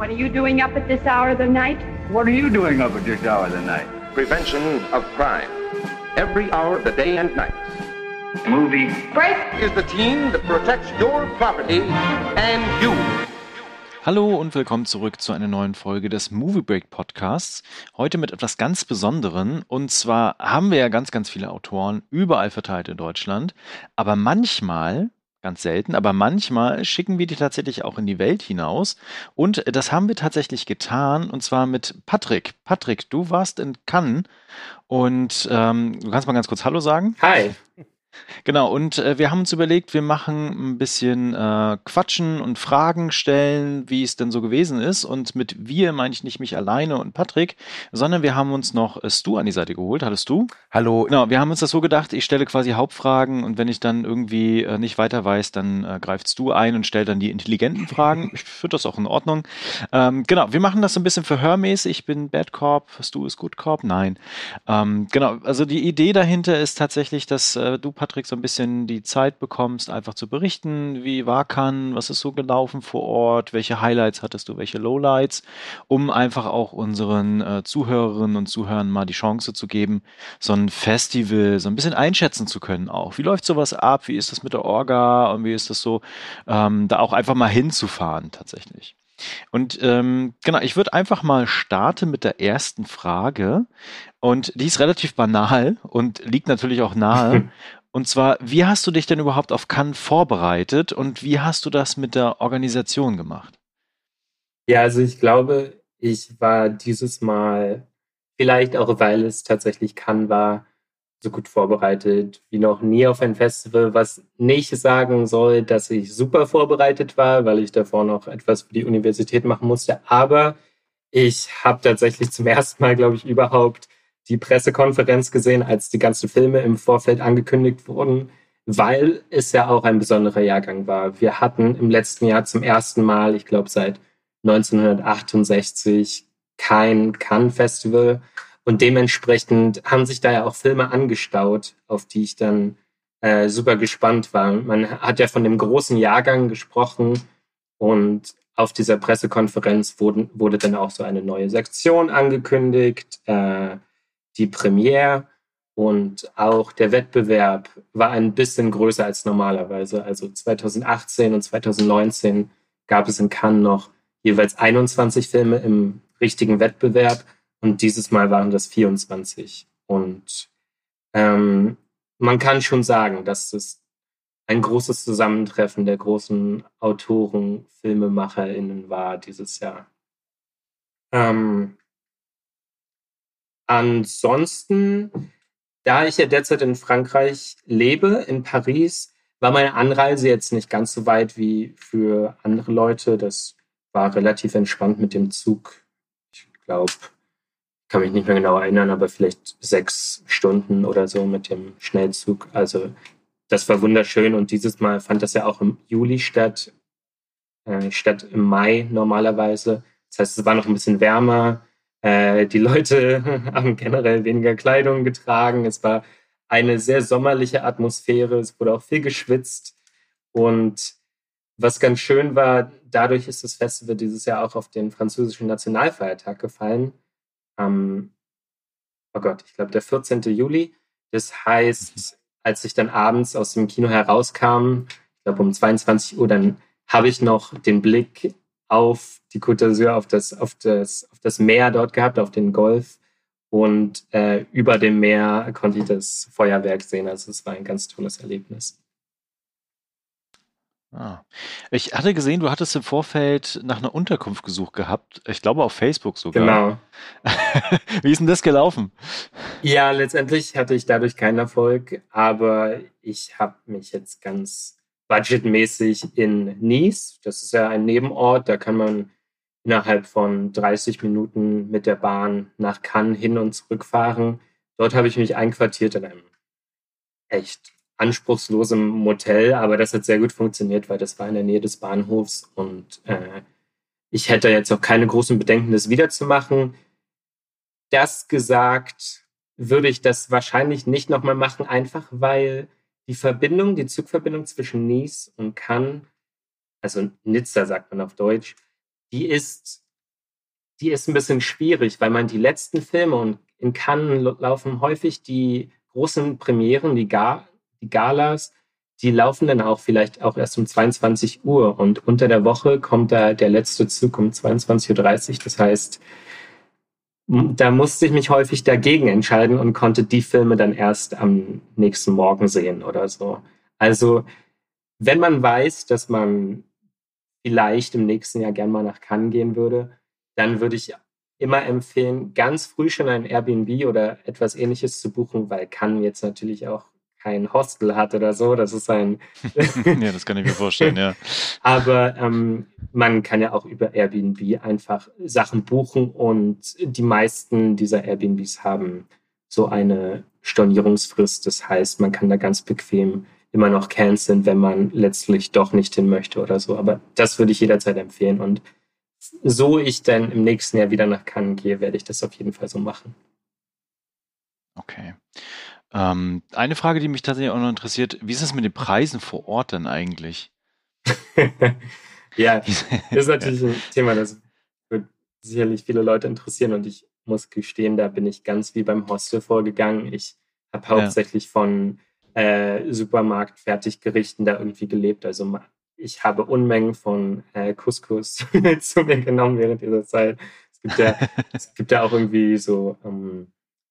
What are you doing up at this hour of the night? What are you doing up at this hour of the night? Prevention of crime. Every hour of the day and night. Movie. Break! Is the team that protects your property and you. Hallo und willkommen zurück zu einer neuen Folge des Movie Break Podcasts. Heute mit etwas ganz Besonderem. Und zwar haben wir ja ganz, ganz viele Autoren überall verteilt in Deutschland. Aber manchmal ganz selten, aber manchmal schicken wir die tatsächlich auch in die Welt hinaus. Und das haben wir tatsächlich getan, und zwar mit Patrick. Patrick, du warst in Cannes und ähm, du kannst mal ganz kurz Hallo sagen. Hi. Genau, und äh, wir haben uns überlegt, wir machen ein bisschen äh, Quatschen und Fragen stellen, wie es denn so gewesen ist. Und mit wir meine ich nicht mich alleine und Patrick, sondern wir haben uns noch äh, Stu an die Seite geholt. Hattest du? Hallo. Genau, wir haben uns das so gedacht, ich stelle quasi Hauptfragen und wenn ich dann irgendwie äh, nicht weiter weiß, dann äh, greift Stu ein und stellt dann die intelligenten Fragen. Ich finde das auch in Ordnung. Ähm, genau, wir machen das so ein bisschen verhörmäßig. Ich bin Bad Corp, Stu ist Good Corp. Nein. Ähm, genau, also die Idee dahinter ist tatsächlich, dass äh, du, Patrick, so ein bisschen die Zeit bekommst, einfach zu berichten, wie war kann, was ist so gelaufen vor Ort, welche Highlights hattest du, welche Lowlights, um einfach auch unseren äh, Zuhörerinnen und Zuhörern mal die Chance zu geben, so ein Festival so ein bisschen einschätzen zu können auch. Wie läuft sowas ab? Wie ist das mit der Orga und wie ist das so, ähm, da auch einfach mal hinzufahren tatsächlich? Und ähm, genau, ich würde einfach mal starten mit der ersten Frage. Und die ist relativ banal und liegt natürlich auch nahe. Und zwar, wie hast du dich denn überhaupt auf Cannes vorbereitet und wie hast du das mit der Organisation gemacht? Ja, also ich glaube, ich war dieses Mal, vielleicht auch weil es tatsächlich Cannes war, so gut vorbereitet wie noch nie auf ein Festival, was nicht sagen soll, dass ich super vorbereitet war, weil ich davor noch etwas für die Universität machen musste. Aber ich habe tatsächlich zum ersten Mal, glaube ich, überhaupt die Pressekonferenz gesehen, als die ganzen Filme im Vorfeld angekündigt wurden, weil es ja auch ein besonderer Jahrgang war. Wir hatten im letzten Jahr zum ersten Mal, ich glaube seit 1968, kein Cannes Festival und dementsprechend haben sich da ja auch Filme angestaut, auf die ich dann äh, super gespannt war. Man hat ja von dem großen Jahrgang gesprochen und auf dieser Pressekonferenz wurden, wurde dann auch so eine neue Sektion angekündigt, äh, die Premiere und auch der Wettbewerb war ein bisschen größer als normalerweise. Also 2018 und 2019 gab es in Cannes noch jeweils 21 Filme im richtigen Wettbewerb und dieses Mal waren das 24. Und ähm, man kann schon sagen, dass es ein großes Zusammentreffen der großen Autoren, FilmemacherInnen war dieses Jahr. Ähm, ansonsten, da ich ja derzeit in Frankreich lebe, in Paris, war meine Anreise jetzt nicht ganz so weit wie für andere Leute. Das war relativ entspannt mit dem Zug. Ich glaube, kann mich nicht mehr genau erinnern, aber vielleicht sechs Stunden oder so mit dem Schnellzug. Also das war wunderschön und dieses Mal fand das ja auch im Juli statt, äh, statt im Mai normalerweise. Das heißt, es war noch ein bisschen wärmer. Äh, die Leute haben generell weniger Kleidung getragen. Es war eine sehr sommerliche Atmosphäre. Es wurde auch viel geschwitzt. Und was ganz schön war, dadurch ist das Festival dieses Jahr auch auf den französischen Nationalfeiertag gefallen am, oh Gott, ich glaube, der 14. Juli. Das heißt, als ich dann abends aus dem Kino herauskam, ich glaube um 22 Uhr, dann habe ich noch den Blick auf die Côte d'Azur, auf das, auf, das, auf das Meer dort gehabt, auf den Golf. Und äh, über dem Meer konnte ich das Feuerwerk sehen. Also es war ein ganz tolles Erlebnis. Ah. Ich hatte gesehen, du hattest im Vorfeld nach einer Unterkunft gesucht gehabt. Ich glaube auf Facebook sogar. Genau. Wie ist denn das gelaufen? Ja, letztendlich hatte ich dadurch keinen Erfolg, aber ich habe mich jetzt ganz budgetmäßig in Nice, das ist ja ein Nebenort, da kann man innerhalb von 30 Minuten mit der Bahn nach Cannes hin und zurück fahren. Dort habe ich mich einquartiert in einem echt anspruchslosem Motel, aber das hat sehr gut funktioniert, weil das war in der Nähe des Bahnhofs und äh, ich hätte jetzt auch keine großen Bedenken, das wiederzumachen. Das gesagt, würde ich das wahrscheinlich nicht nochmal machen, einfach weil die Verbindung, die Zugverbindung zwischen Nice und Cannes, also Nizza sagt man auf Deutsch, die ist die ist ein bisschen schwierig, weil man die letzten Filme und in Cannes laufen häufig die großen Premieren, die, Ga die Galas, die laufen dann auch vielleicht auch erst um 22 Uhr und unter der Woche kommt da der letzte Zug um 22.30 Uhr. Das heißt, da musste ich mich häufig dagegen entscheiden und konnte die Filme dann erst am nächsten Morgen sehen oder so. Also, wenn man weiß, dass man vielleicht im nächsten Jahr gern mal nach Cannes gehen würde, dann würde ich immer empfehlen, ganz früh schon ein Airbnb oder etwas ähnliches zu buchen, weil Cannes jetzt natürlich auch kein Hostel hat oder so. Das ist ein. ja, das kann ich mir vorstellen, ja. Aber ähm, man kann ja auch über Airbnb einfach Sachen buchen und die meisten dieser Airbnbs haben so eine Stornierungsfrist. Das heißt, man kann da ganz bequem immer noch canceln, wenn man letztlich doch nicht hin möchte oder so. Aber das würde ich jederzeit empfehlen. Und so ich dann im nächsten Jahr wieder nach Cannes gehe, werde ich das auf jeden Fall so machen. Okay. Ähm, eine Frage, die mich tatsächlich auch noch interessiert, wie ist es mit den Preisen vor Ort denn eigentlich? ja, das ist natürlich ein Thema, das wird sicherlich viele Leute interessieren und ich muss gestehen, da bin ich ganz wie beim Hostel vorgegangen. Ich habe hauptsächlich ja. von äh, Supermarkt-Fertiggerichten da irgendwie gelebt. Also ich habe Unmengen von äh, Couscous zu mir genommen während dieser Zeit. Es gibt ja, es gibt ja auch irgendwie so ähm,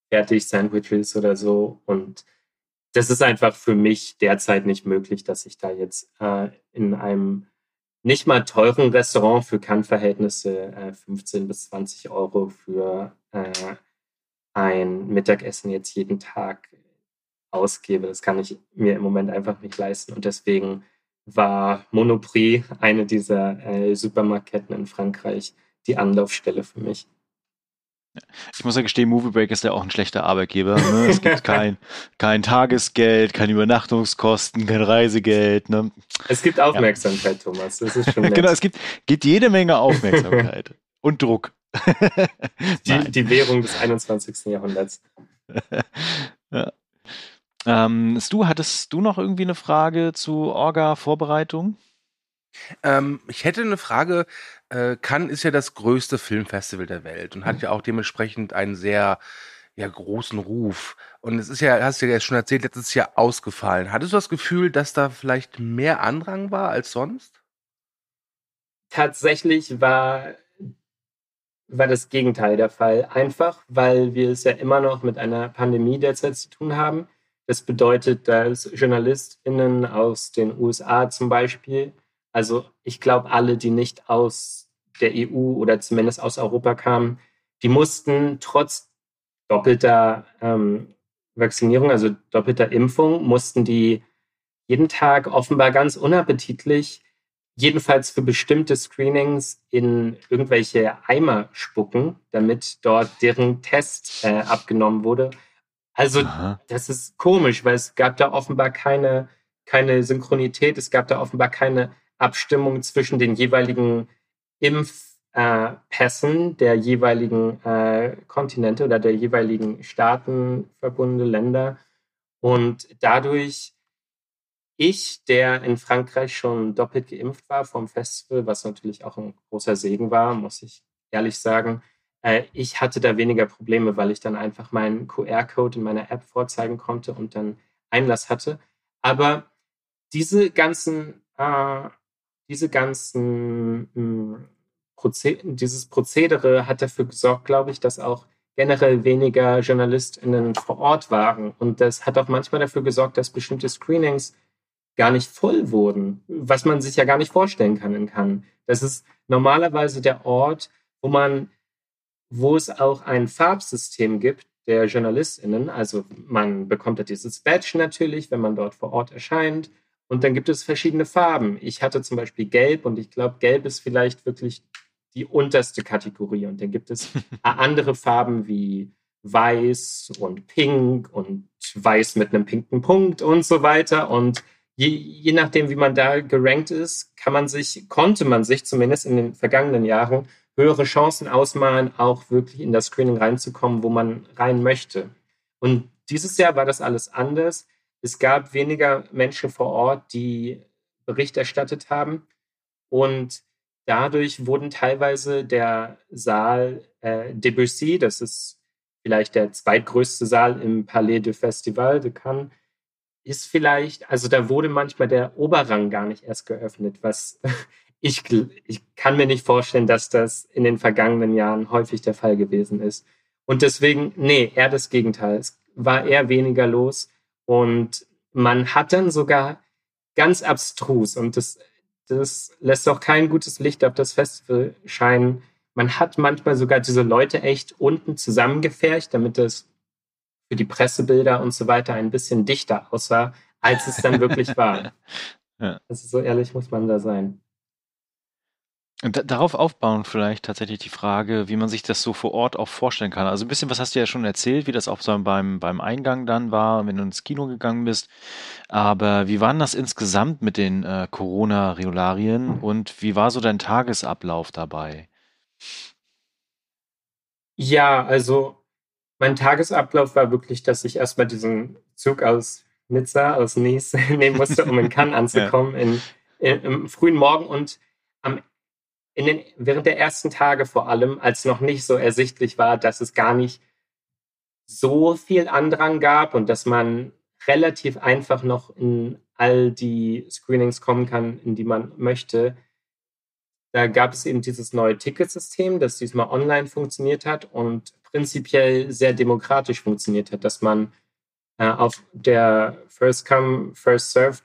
Fertig-Sandwiches oder so. Und das ist einfach für mich derzeit nicht möglich, dass ich da jetzt äh, in einem nicht mal teuren Restaurant für Kann-Verhältnisse äh, 15 bis 20 Euro für äh, ein Mittagessen jetzt jeden Tag ausgebe. Das kann ich mir im Moment einfach nicht leisten. Und deswegen war Monoprix eine dieser äh, Supermarktketten in Frankreich die Anlaufstelle für mich. Ich muss ja gestehen, Movie Break ist ja auch ein schlechter Arbeitgeber. Ne? Es gibt kein, kein Tagesgeld, keine Übernachtungskosten, kein Reisegeld. Ne? Es gibt Aufmerksamkeit, ja. Thomas. Das ist schon nett. genau, es gibt, gibt jede Menge Aufmerksamkeit und Druck. die, die, Währung des 21. Jahrhunderts. ja. Ähm, Stu, hattest du noch irgendwie eine Frage zu Orga-Vorbereitung? Ähm, ich hätte eine Frage. Äh, Cannes ist ja das größte Filmfestival der Welt und hat mhm. ja auch dementsprechend einen sehr ja, großen Ruf. Und es ist ja, hast du ja schon erzählt, letztes Jahr ausgefallen. Hattest du das Gefühl, dass da vielleicht mehr Andrang war als sonst? Tatsächlich war, war das Gegenteil der Fall. Einfach, weil wir es ja immer noch mit einer Pandemie derzeit zu tun haben. Das bedeutet, dass JournalistInnen aus den USA zum Beispiel also ich glaube, alle, die nicht aus der EU oder zumindest aus Europa kamen, die mussten trotz doppelter ähm, Vaccinierung, also doppelter Impfung, mussten die jeden Tag offenbar ganz unappetitlich, jedenfalls für bestimmte Screenings, in irgendwelche Eimer spucken, damit dort deren Test äh, abgenommen wurde. Also Aha. das ist komisch, weil es gab da offenbar keine, keine Synchronität, es gab da offenbar keine Abstimmung zwischen den jeweiligen Impfpässen der jeweiligen äh, Kontinente oder der jeweiligen Staaten, Länder. Und dadurch ich, der in Frankreich schon doppelt geimpft war vom Festival, was natürlich auch ein großer Segen war, muss ich ehrlich sagen, äh, ich hatte da weniger Probleme, weil ich dann einfach meinen QR-Code in meiner App vorzeigen konnte und dann Einlass hatte. Aber diese ganzen äh, diese ganzen hm, Proze dieses Prozedere hat dafür gesorgt, glaube ich, dass auch generell weniger JournalistInnen vor Ort waren. Und das hat auch manchmal dafür gesorgt, dass bestimmte Screenings gar nicht voll wurden, was man sich ja gar nicht vorstellen kann in Cannes. Das ist normalerweise der Ort, wo man, wo es auch ein Farbsystem gibt der JournalistInnen. Also man bekommt ja dieses Badge natürlich, wenn man dort vor Ort erscheint. Und dann gibt es verschiedene Farben. Ich hatte zum Beispiel Gelb und ich glaube, Gelb ist vielleicht wirklich die unterste Kategorie. Und dann gibt es andere Farben wie Weiß und Pink und Weiß mit einem pinken Punkt und so weiter. Und je, je nachdem, wie man da gerankt ist, kann man sich, konnte man sich zumindest in den vergangenen Jahren höhere Chancen ausmalen, auch wirklich in das Screening reinzukommen, wo man rein möchte. Und dieses Jahr war das alles anders. Es gab weniger Menschen vor Ort, die Bericht erstattet haben. Und dadurch wurden teilweise der Saal äh, Debussy, das ist vielleicht der zweitgrößte Saal im Palais de Festival de Cannes, ist vielleicht, also da wurde manchmal der Oberrang gar nicht erst geöffnet, was ich, ich kann mir nicht vorstellen, dass das in den vergangenen Jahren häufig der Fall gewesen ist. Und deswegen, nee, eher das Gegenteil. Es war eher weniger los und man hat dann sogar ganz abstrus und das, das lässt auch kein gutes Licht auf das Festival scheinen. Man hat manchmal sogar diese Leute echt unten zusammengefercht, damit das für die Pressebilder und so weiter ein bisschen dichter aussah, als es dann wirklich war. ja. Also so ehrlich muss man da sein. Und darauf aufbauen vielleicht tatsächlich die Frage, wie man sich das so vor Ort auch vorstellen kann. Also ein bisschen was hast du ja schon erzählt, wie das auch so beim, beim Eingang dann war, wenn du ins Kino gegangen bist. Aber wie war denn das insgesamt mit den äh, Corona-Regularien und wie war so dein Tagesablauf dabei? Ja, also mein Tagesablauf war wirklich, dass ich erstmal diesen Zug aus Nizza, aus Nice nehmen musste, um in Cannes anzukommen, ja. in, in, im frühen Morgen und am in den, während der ersten Tage vor allem, als noch nicht so ersichtlich war, dass es gar nicht so viel Andrang gab und dass man relativ einfach noch in all die Screenings kommen kann, in die man möchte. Da gab es eben dieses neue Ticketsystem, das diesmal online funktioniert hat und prinzipiell sehr demokratisch funktioniert hat, dass man äh, auf der First Come, First Serve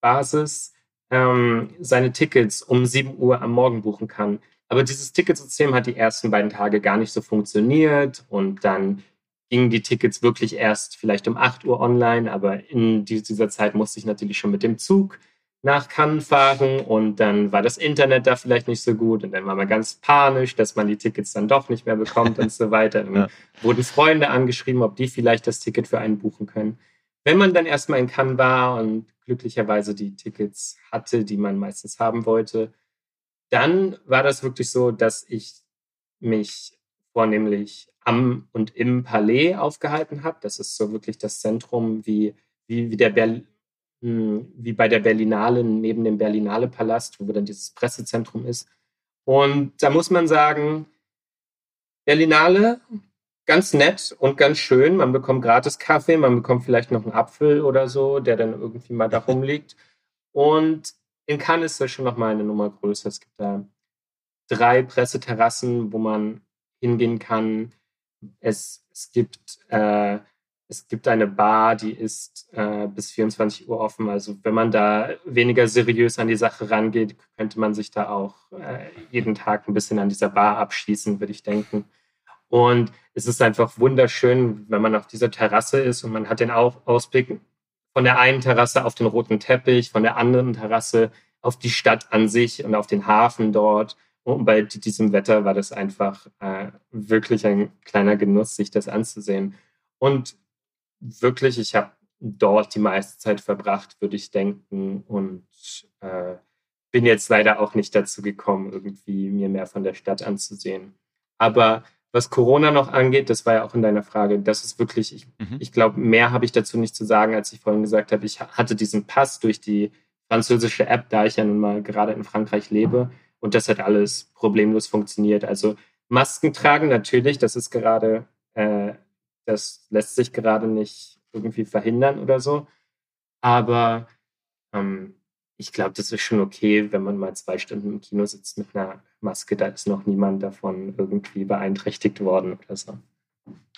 Basis ähm, seine Tickets um 7 Uhr am Morgen buchen kann. Aber dieses Ticketsystem hat die ersten beiden Tage gar nicht so funktioniert und dann gingen die Tickets wirklich erst vielleicht um 8 Uhr online, aber in dieser Zeit musste ich natürlich schon mit dem Zug nach Cannes fahren und dann war das Internet da vielleicht nicht so gut und dann war man ganz panisch, dass man die Tickets dann doch nicht mehr bekommt und so weiter. Dann ja. wurden Freunde angeschrieben, ob die vielleicht das Ticket für einen buchen können. Wenn man dann erstmal in Cannes war und glücklicherweise die Tickets hatte, die man meistens haben wollte, dann war das wirklich so, dass ich mich vornehmlich am und im Palais aufgehalten habe. Das ist so wirklich das Zentrum wie, wie, wie, der Ber hm, wie bei der Berlinale neben dem Berlinale Palast, wo dann dieses Pressezentrum ist. Und da muss man sagen, Berlinale ganz nett und ganz schön. Man bekommt gratis Kaffee, man bekommt vielleicht noch einen Apfel oder so, der dann irgendwie mal da rumliegt. Und in Cannes ist das schon noch mal eine Nummer größer. Es gibt da drei Presseterrassen, wo man hingehen kann. Es, es gibt äh, es gibt eine Bar, die ist äh, bis 24 Uhr offen. Also wenn man da weniger seriös an die Sache rangeht, könnte man sich da auch äh, jeden Tag ein bisschen an dieser Bar abschießen, würde ich denken. Und es ist einfach wunderschön, wenn man auf dieser Terrasse ist und man hat den Ausblick von der einen Terrasse auf den roten Teppich, von der anderen Terrasse auf die Stadt an sich und auf den Hafen dort. Und bei diesem Wetter war das einfach äh, wirklich ein kleiner Genuss, sich das anzusehen. Und wirklich, ich habe dort die meiste Zeit verbracht, würde ich denken. Und äh, bin jetzt leider auch nicht dazu gekommen, irgendwie mir mehr von der Stadt anzusehen. Aber was Corona noch angeht, das war ja auch in deiner Frage, das ist wirklich, ich, mhm. ich glaube, mehr habe ich dazu nicht zu sagen, als ich vorhin gesagt habe. Ich hatte diesen Pass durch die französische App, da ich ja nun mal gerade in Frankreich lebe. Und das hat alles problemlos funktioniert. Also Masken tragen natürlich, das ist gerade, äh, das lässt sich gerade nicht irgendwie verhindern oder so. Aber ähm, ich glaube, das ist schon okay, wenn man mal zwei Stunden im Kino sitzt mit einer Maske. Da ist noch niemand davon irgendwie beeinträchtigt worden oder so.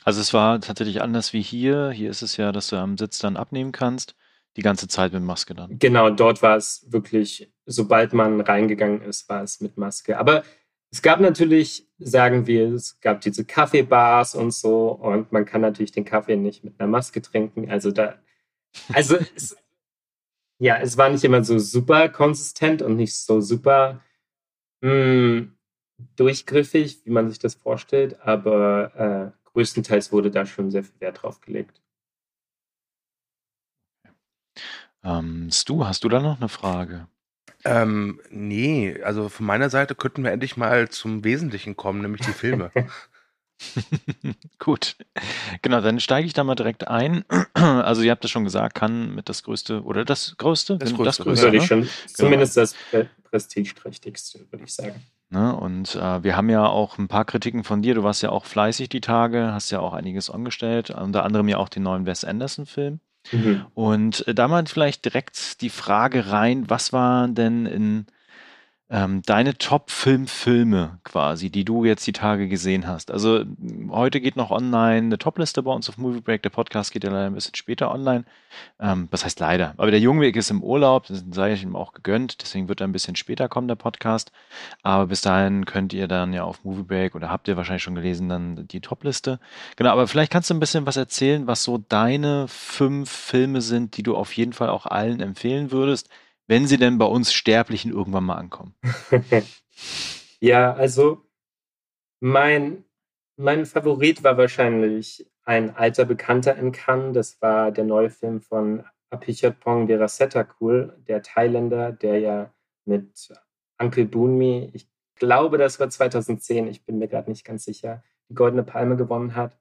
Also es war tatsächlich anders wie hier. Hier ist es ja, dass du am Sitz dann abnehmen kannst. Die ganze Zeit mit Maske dann. Genau, dort war es wirklich, sobald man reingegangen ist, war es mit Maske. Aber es gab natürlich, sagen wir, es gab diese Kaffeebars und so und man kann natürlich den Kaffee nicht mit einer Maske trinken. Also da, also es, ja, es war nicht immer so super konsistent und nicht so super mh, hm, durchgriffig, wie man sich das vorstellt, aber äh, größtenteils wurde da schon sehr viel Wert drauf gelegt. Ähm, Stu, hast du da noch eine Frage? Ähm, nee, also von meiner Seite könnten wir endlich mal zum Wesentlichen kommen, nämlich die Filme. Gut. Genau, dann steige ich da mal direkt ein. Also ihr habt es schon gesagt, kann mit das größte oder das größte? Das Das größte, größte, würde ich ne? schon, zumindest das prestigeträchtigste, würde ich sagen. Ne? Und äh, wir haben ja auch ein paar Kritiken von dir. Du warst ja auch fleißig die Tage, hast ja auch einiges angestellt, unter anderem ja auch den neuen Wes Anderson-Film. Mhm. Und äh, da mal vielleicht direkt die Frage rein, was waren denn in ähm, deine Top-Film-Filme quasi, die du jetzt die Tage gesehen hast? Also heute geht noch online eine Top-Liste bei uns auf Movie Break. Der Podcast geht ja leider ein bisschen später online. Ähm, was heißt leider? Aber der Jungweg ist im Urlaub, das sei ich ihm auch gegönnt. Deswegen wird er ein bisschen später kommen, der Podcast. Aber bis dahin könnt ihr dann ja auf Movie Break oder habt ihr wahrscheinlich schon gelesen, dann die Top-Liste. Genau, aber vielleicht kannst du ein bisschen was erzählen, was so deine fünf Filme sind, die du auf jeden Fall auch allen empfehlen würdest, wenn sie denn bei uns Sterblichen irgendwann mal ankommen. Ja, also mein, mein Favorit war wahrscheinlich ein alter Bekannter in Cannes. Das war der neue Film von Apichatpong Virasetakul, der Thailänder, der ja mit Uncle Boonmi, ich glaube, das war 2010, ich bin mir gerade nicht ganz sicher, die Goldene Palme gewonnen hat.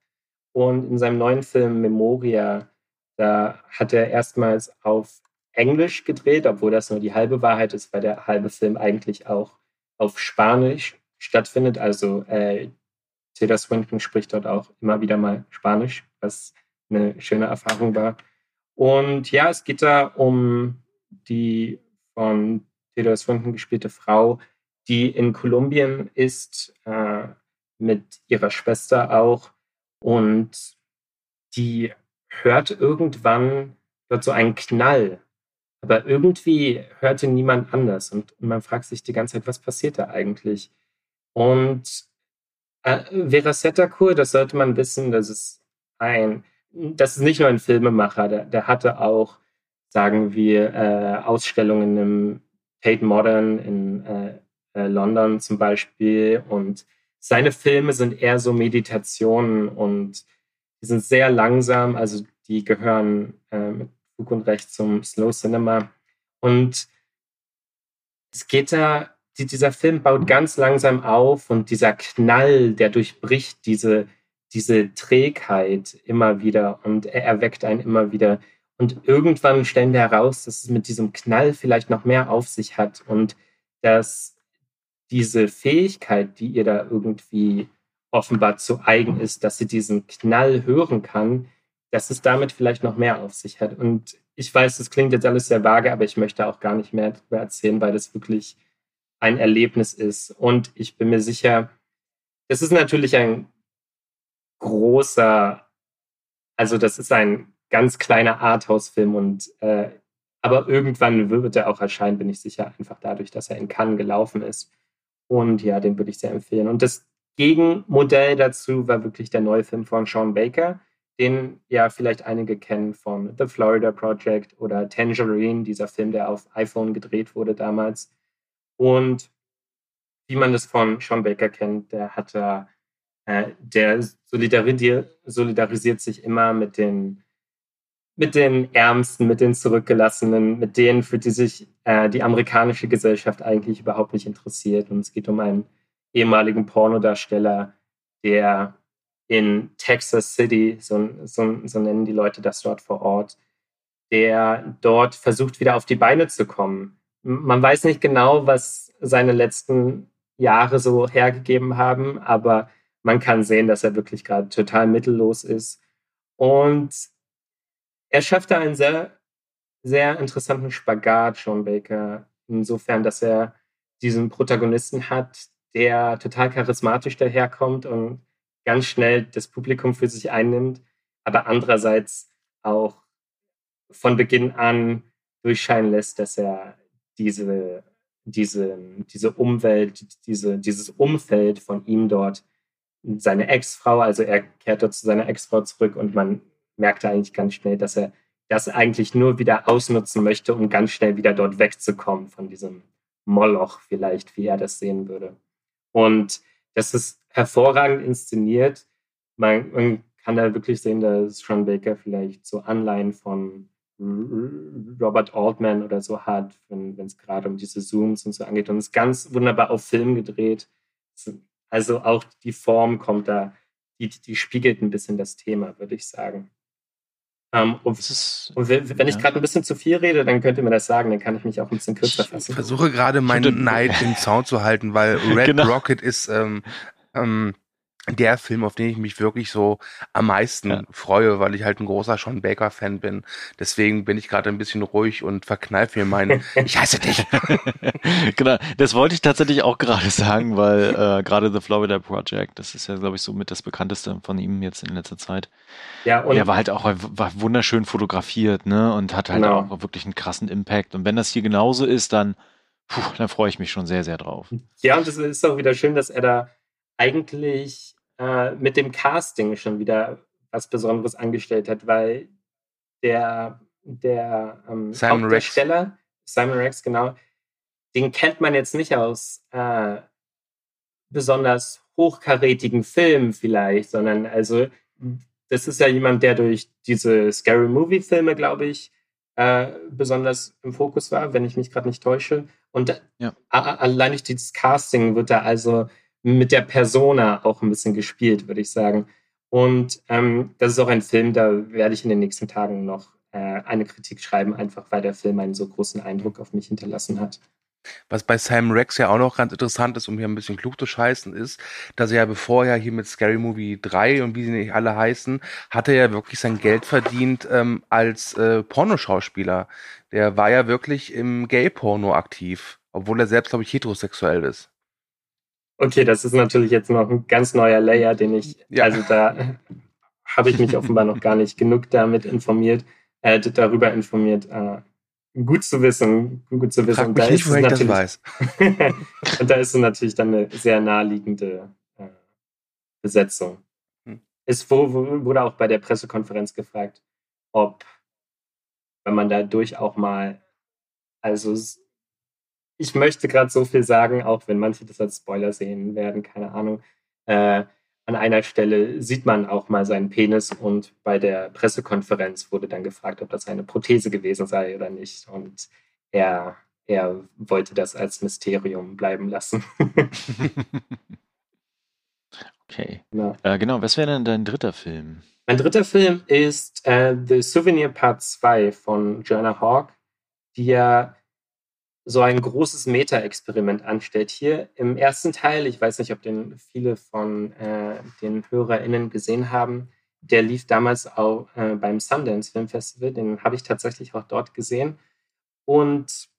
Und in seinem neuen Film Memoria, da hat er erstmals auf Englisch gedreht, obwohl das nur die halbe Wahrheit ist, weil der halbe Film eigentlich auch auf Spanisch stattfindet. Also äh, Tilda Swinton spricht dort auch immer wieder mal Spanisch, was eine schöne Erfahrung war. Und ja, es geht da um die von Tilda Swinton gespielte Frau, die in Kolumbien ist, äh, mit ihrer Schwester auch. Und die hört irgendwann dort so einen Knall. Aber irgendwie hörte niemand anders. Und, man fragt sich die ganze Zeit, was passiert da eigentlich? Und äh, Vera Setakur, das sollte man wissen, das ist ein, das ist nicht nur ein Filmemacher, der, der hatte auch, sagen wir, äh, Ausstellungen im Tate Modern in äh, äh, London zum Beispiel. Und seine Filme sind eher so Meditationen und die sind sehr langsam, also die gehören äh, mit Fug und Recht zum Slow Cinema. Und es geht da, die, dieser Film baut ganz langsam auf und dieser Knall, der durchbricht diese, diese Trägheit immer wieder und er erweckt einen immer wieder. Und irgendwann stellen wir heraus, dass es mit diesem Knall vielleicht noch mehr auf sich hat und dass diese Fähigkeit, die ihr da irgendwie offenbar zu eigen ist, dass sie diesen Knall hören kann, dass es damit vielleicht noch mehr auf sich hat. Und ich weiß, das klingt jetzt alles sehr vage, aber ich möchte auch gar nicht mehr darüber erzählen, weil das wirklich ein Erlebnis ist. Und ich bin mir sicher, es ist natürlich ein großer, also das ist ein ganz kleiner Arthouse-Film und äh, aber irgendwann wird er auch erscheinen, bin ich sicher, einfach dadurch, dass er in Cannes gelaufen ist. Und ja, den würde ich sehr empfehlen. Und das Gegenmodell dazu war wirklich der neue Film von Sean Baker, den ja vielleicht einige kennen von The Florida Project oder Tangerine, dieser Film, der auf iPhone gedreht wurde damals. Und wie man das von Sean Baker kennt, der hat äh, der solidarisiert, solidarisiert sich immer mit den, mit den Ärmsten, mit den Zurückgelassenen, mit denen, für die sich äh, die amerikanische Gesellschaft eigentlich überhaupt nicht interessiert. Und es geht um einen ehemaligen Pornodarsteller, der in Texas City, so, so, so nennen die Leute das dort vor Ort, der dort versucht, wieder auf die Beine zu kommen. Man weiß nicht genau, was seine letzten Jahre so hergegeben haben, aber man kann sehen, dass er wirklich gerade total mittellos ist. Und er schafft da einen sehr, sehr interessanten Spagat, Sean Baker, insofern, dass er diesen Protagonisten hat, der total charismatisch daherkommt und ganz schnell das Publikum für sich einnimmt, aber andererseits auch von Beginn an durchscheinen lässt, dass er diese, diese, diese Umwelt, diese, dieses Umfeld von ihm dort, seine Ex-Frau, also er kehrt dort zu seiner Ex-Frau zurück und man merkt eigentlich ganz schnell, dass er das eigentlich nur wieder ausnutzen möchte, um ganz schnell wieder dort wegzukommen von diesem Moloch vielleicht, wie er das sehen würde. Und das ist hervorragend inszeniert. Man, man kann da wirklich sehen, dass Sean Baker vielleicht so Anleihen von Robert Altman oder so hat, wenn es gerade um diese Zooms und so angeht. Und es ist ganz wunderbar auf Film gedreht. Also auch die Form kommt da, die, die spiegelt ein bisschen das Thema, würde ich sagen. Ähm, und, ist, und wenn ich ja. gerade ein bisschen zu viel rede, dann könnt ihr mir das sagen, dann kann ich mich auch ein bisschen kürzer Ich fassen. versuche gerade meinen. Neid im Zaun zu halten, weil Red Genau. Rocket ist ähm, ähm, der Film, auf den ich mich wirklich so am meisten Ja. freue, weil ich halt ein großer Sean Baker-Fan bin. Deswegen bin ich gerade ein bisschen ruhig und verkneife mir meinen Ich hasse dich. genau, das wollte ich tatsächlich auch gerade sagen, weil äh, gerade The Florida Project, das ist ja, glaube ich, so mit das bekannteste von ihm jetzt in letzter Zeit. Ja, und er war halt auch war wunderschön fotografiert, ne? Und hat halt Genau. auch wirklich einen krassen Impact. Und wenn das hier genauso ist, dann, puh, dann freue ich mich schon sehr, sehr drauf. Ja, und es ist auch wieder schön, dass er da eigentlich äh, mit dem Casting schon wieder was Besonderes angestellt hat, weil der, der ähm, Simon Rex. Hauptdarsteller, Simon Rex, genau, den kennt man jetzt nicht aus äh, besonders hochkarätigen Filmen vielleicht, sondern also das ist ja jemand, der durch diese Scary Movie Filme, glaube ich, äh, besonders im Fokus war, wenn ich mich gerade nicht täusche. Und Ja. allein durch dieses Casting wird da also mit der Persona auch ein bisschen gespielt, würde ich sagen. Und ähm, das ist auch ein Film, da werde ich in den nächsten Tagen noch äh, eine Kritik schreiben, einfach weil der Film einen so großen Eindruck auf mich hinterlassen hat. Was bei Sam Rex ja auch noch ganz interessant ist, um hier ein bisschen klug zu scheißen, ist, dass er ja bevor er hier mit Scary Movie 3 und wie sie nicht alle heißen, hat er ja wirklich sein Geld verdient ähm, als äh, Pornoschauspieler. Der war ja wirklich im Gay-Porno aktiv, obwohl er selbst, glaube ich, heterosexuell ist. Okay, das ist natürlich jetzt noch ein ganz neuer Layer, den ich, Ja. also da habe ich mich offenbar noch gar nicht genug damit informiert, äh, darüber informiert. Äh, gut zu wissen, gut zu wissen. Frag mich da nicht, ist woher ich das natürlich- weiß. und da ist es natürlich dann eine sehr naheliegende äh, Besetzung. Hm. Es wurde auch bei der Pressekonferenz gefragt, ob, wenn man dadurch auch mal, also ich möchte gerade so viel sagen, auch wenn manche das als Spoiler sehen werden, keine Ahnung. Äh, an einer Stelle sieht man auch mal seinen Penis und bei der Pressekonferenz wurde dann gefragt, ob das eine Prothese gewesen sei oder nicht. Und er, er wollte das als Mysterium bleiben lassen. Okay. ja. Äh, genau, was wäre denn dein dritter Film? Mein dritter Film ist äh, The Souvenir Part 2 von Joanna Hawk, die ja so ein großes Meta-Experiment anstellt. Hier im ersten Teil, ich weiß nicht, ob den viele von äh, den HörerInnen gesehen haben, der lief damals auch äh, beim Sundance Film Festival, den habe ich tatsächlich auch dort gesehen. Und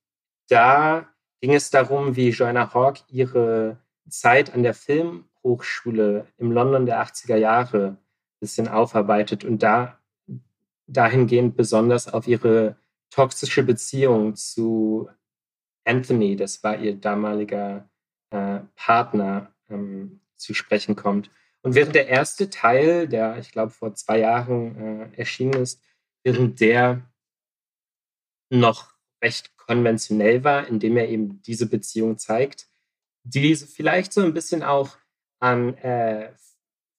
da ging es darum, wie Joanna Hawk ihre Zeit an der Filmhochschule im London der 80er Jahre ein bisschen aufarbeitet und da dahingehend besonders auf ihre toxische Beziehung zu Anthony, das war ihr damaliger äh, Partner, ähm, zu sprechen kommt. Und während der erste Teil, der ich glaube vor zwei Jahren äh, erschienen ist, während der noch recht konventionell war, indem er eben diese Beziehung zeigt, die vielleicht so ein bisschen auch an äh,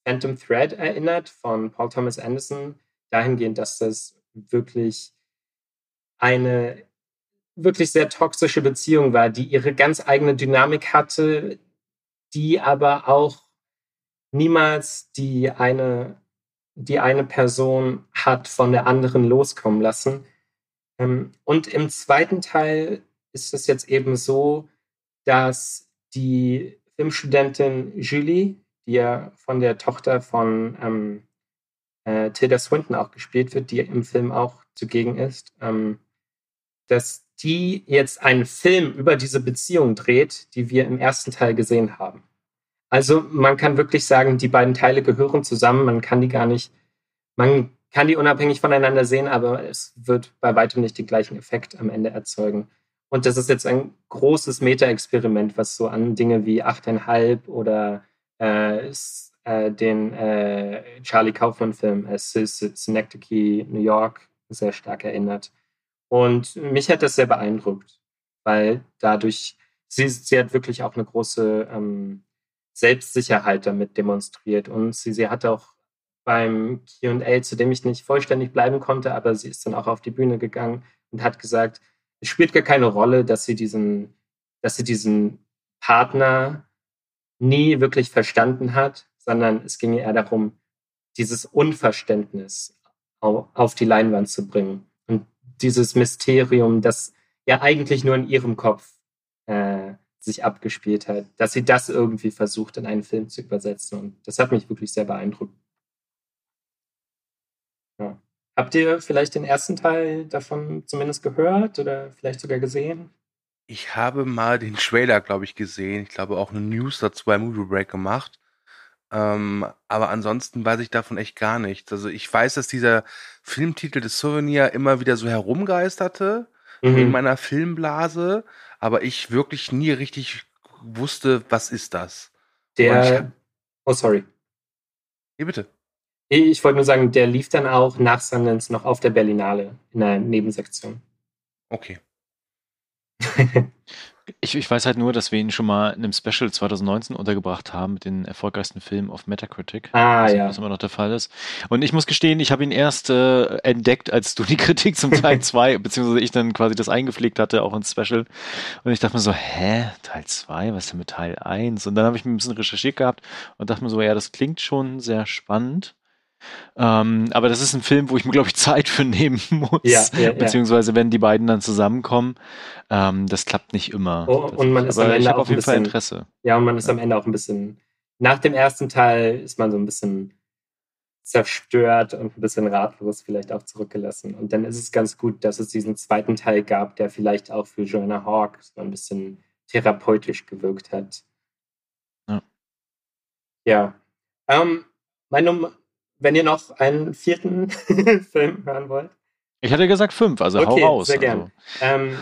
Phantom Thread erinnert von Paul Thomas Anderson, dahingehend, dass das wirklich eine wirklich sehr toxische Beziehung war, die ihre ganz eigene Dynamik hatte, die aber auch niemals die eine, die eine Person hat von der anderen loskommen lassen. Ähm, Und im zweiten Teil ist es jetzt eben so, dass die Filmstudentin Julie, die ja von der Tochter von ähm, äh, Tilda Swinton auch gespielt wird, die im Film auch zugegen ist, ähm, dass die jetzt einen Film über diese Beziehung dreht, die wir im ersten Teil gesehen haben. Also man kann wirklich sagen, die beiden Teile gehören zusammen, man kann die gar nicht, man kann die unabhängig voneinander sehen, aber es wird bei weitem nicht den gleichen Effekt am Ende erzeugen. Und das ist jetzt ein großes Meta-Experiment, was so an Dinge wie 8,5 oder äh, äh, den äh, Charlie Kaufman-Film äh, Sy- Sy- Synecdoche, New York sehr stark erinnert. Und mich hat das sehr beeindruckt, weil dadurch, sie, sie hat wirklich auch eine große ähm, Selbstsicherheit damit demonstriert. Und sie, sie hat auch beim QA, zu dem ich nicht vollständig bleiben konnte, aber sie ist dann auch auf die Bühne gegangen und hat gesagt, es spielt gar keine Rolle, dass sie diesen, dass sie diesen Partner nie wirklich verstanden hat, sondern es ging eher darum, dieses Unverständnis auf die Leinwand zu bringen. Dieses Mysterium, das ja eigentlich nur in ihrem Kopf äh, sich abgespielt hat, dass sie das irgendwie versucht, in einen Film zu übersetzen. Und das hat mich wirklich sehr beeindruckt. Ja. Habt ihr vielleicht den ersten Teil davon zumindest gehört oder vielleicht sogar gesehen? Ich habe mal den Trailer, glaube ich, gesehen. Ich glaube auch eine News dazu bei Movie Break gemacht. Ähm, aber ansonsten weiß ich davon echt gar nichts. Also ich weiß, dass dieser Filmtitel des Souvenir immer wieder so herumgeisterte mhm. in meiner Filmblase, aber ich wirklich nie richtig wusste, was ist das. Der. Oh, sorry. Nee, bitte. Ich wollte nur sagen, der lief dann auch nach Sundance noch auf der Berlinale in der Nebensektion. Okay. ich, ich, weiß halt nur, dass wir ihn schon mal in einem Special 2019 untergebracht haben mit den erfolgreichsten Filmen auf Metacritic. Ah, was, ja. Was immer noch der Fall ist. Und ich muss gestehen, ich habe ihn erst äh, entdeckt, als du die Kritik zum Teil 2, beziehungsweise ich dann quasi das eingepflegt hatte, auch ins Special. Und ich dachte mir so, hä, Teil 2, was ist denn mit Teil 1? Und dann habe ich mir ein bisschen recherchiert gehabt und dachte mir so, ja, das klingt schon sehr spannend. Ähm, aber das ist ein Film, wo ich mir, glaube ich, Zeit für nehmen muss. Ja, ja, Beziehungsweise, wenn die beiden dann zusammenkommen, ähm, das klappt nicht immer. Oh, und man ist aber am Ende ich habe auf jeden bisschen, Fall Interesse. Ja, und man ist am Ende auch ein bisschen, nach dem ersten Teil ist man so ein bisschen zerstört und ein bisschen ratlos vielleicht auch zurückgelassen. Und dann ist es ganz gut, dass es diesen zweiten Teil gab, der vielleicht auch für Joanna Hawk so ein bisschen therapeutisch gewirkt hat. Ja. Ja. Ähm, meine, wenn ihr noch einen vierten Film hören wollt. Ich hatte gesagt fünf, also okay, hau raus. Sehr also. gern. Ähm,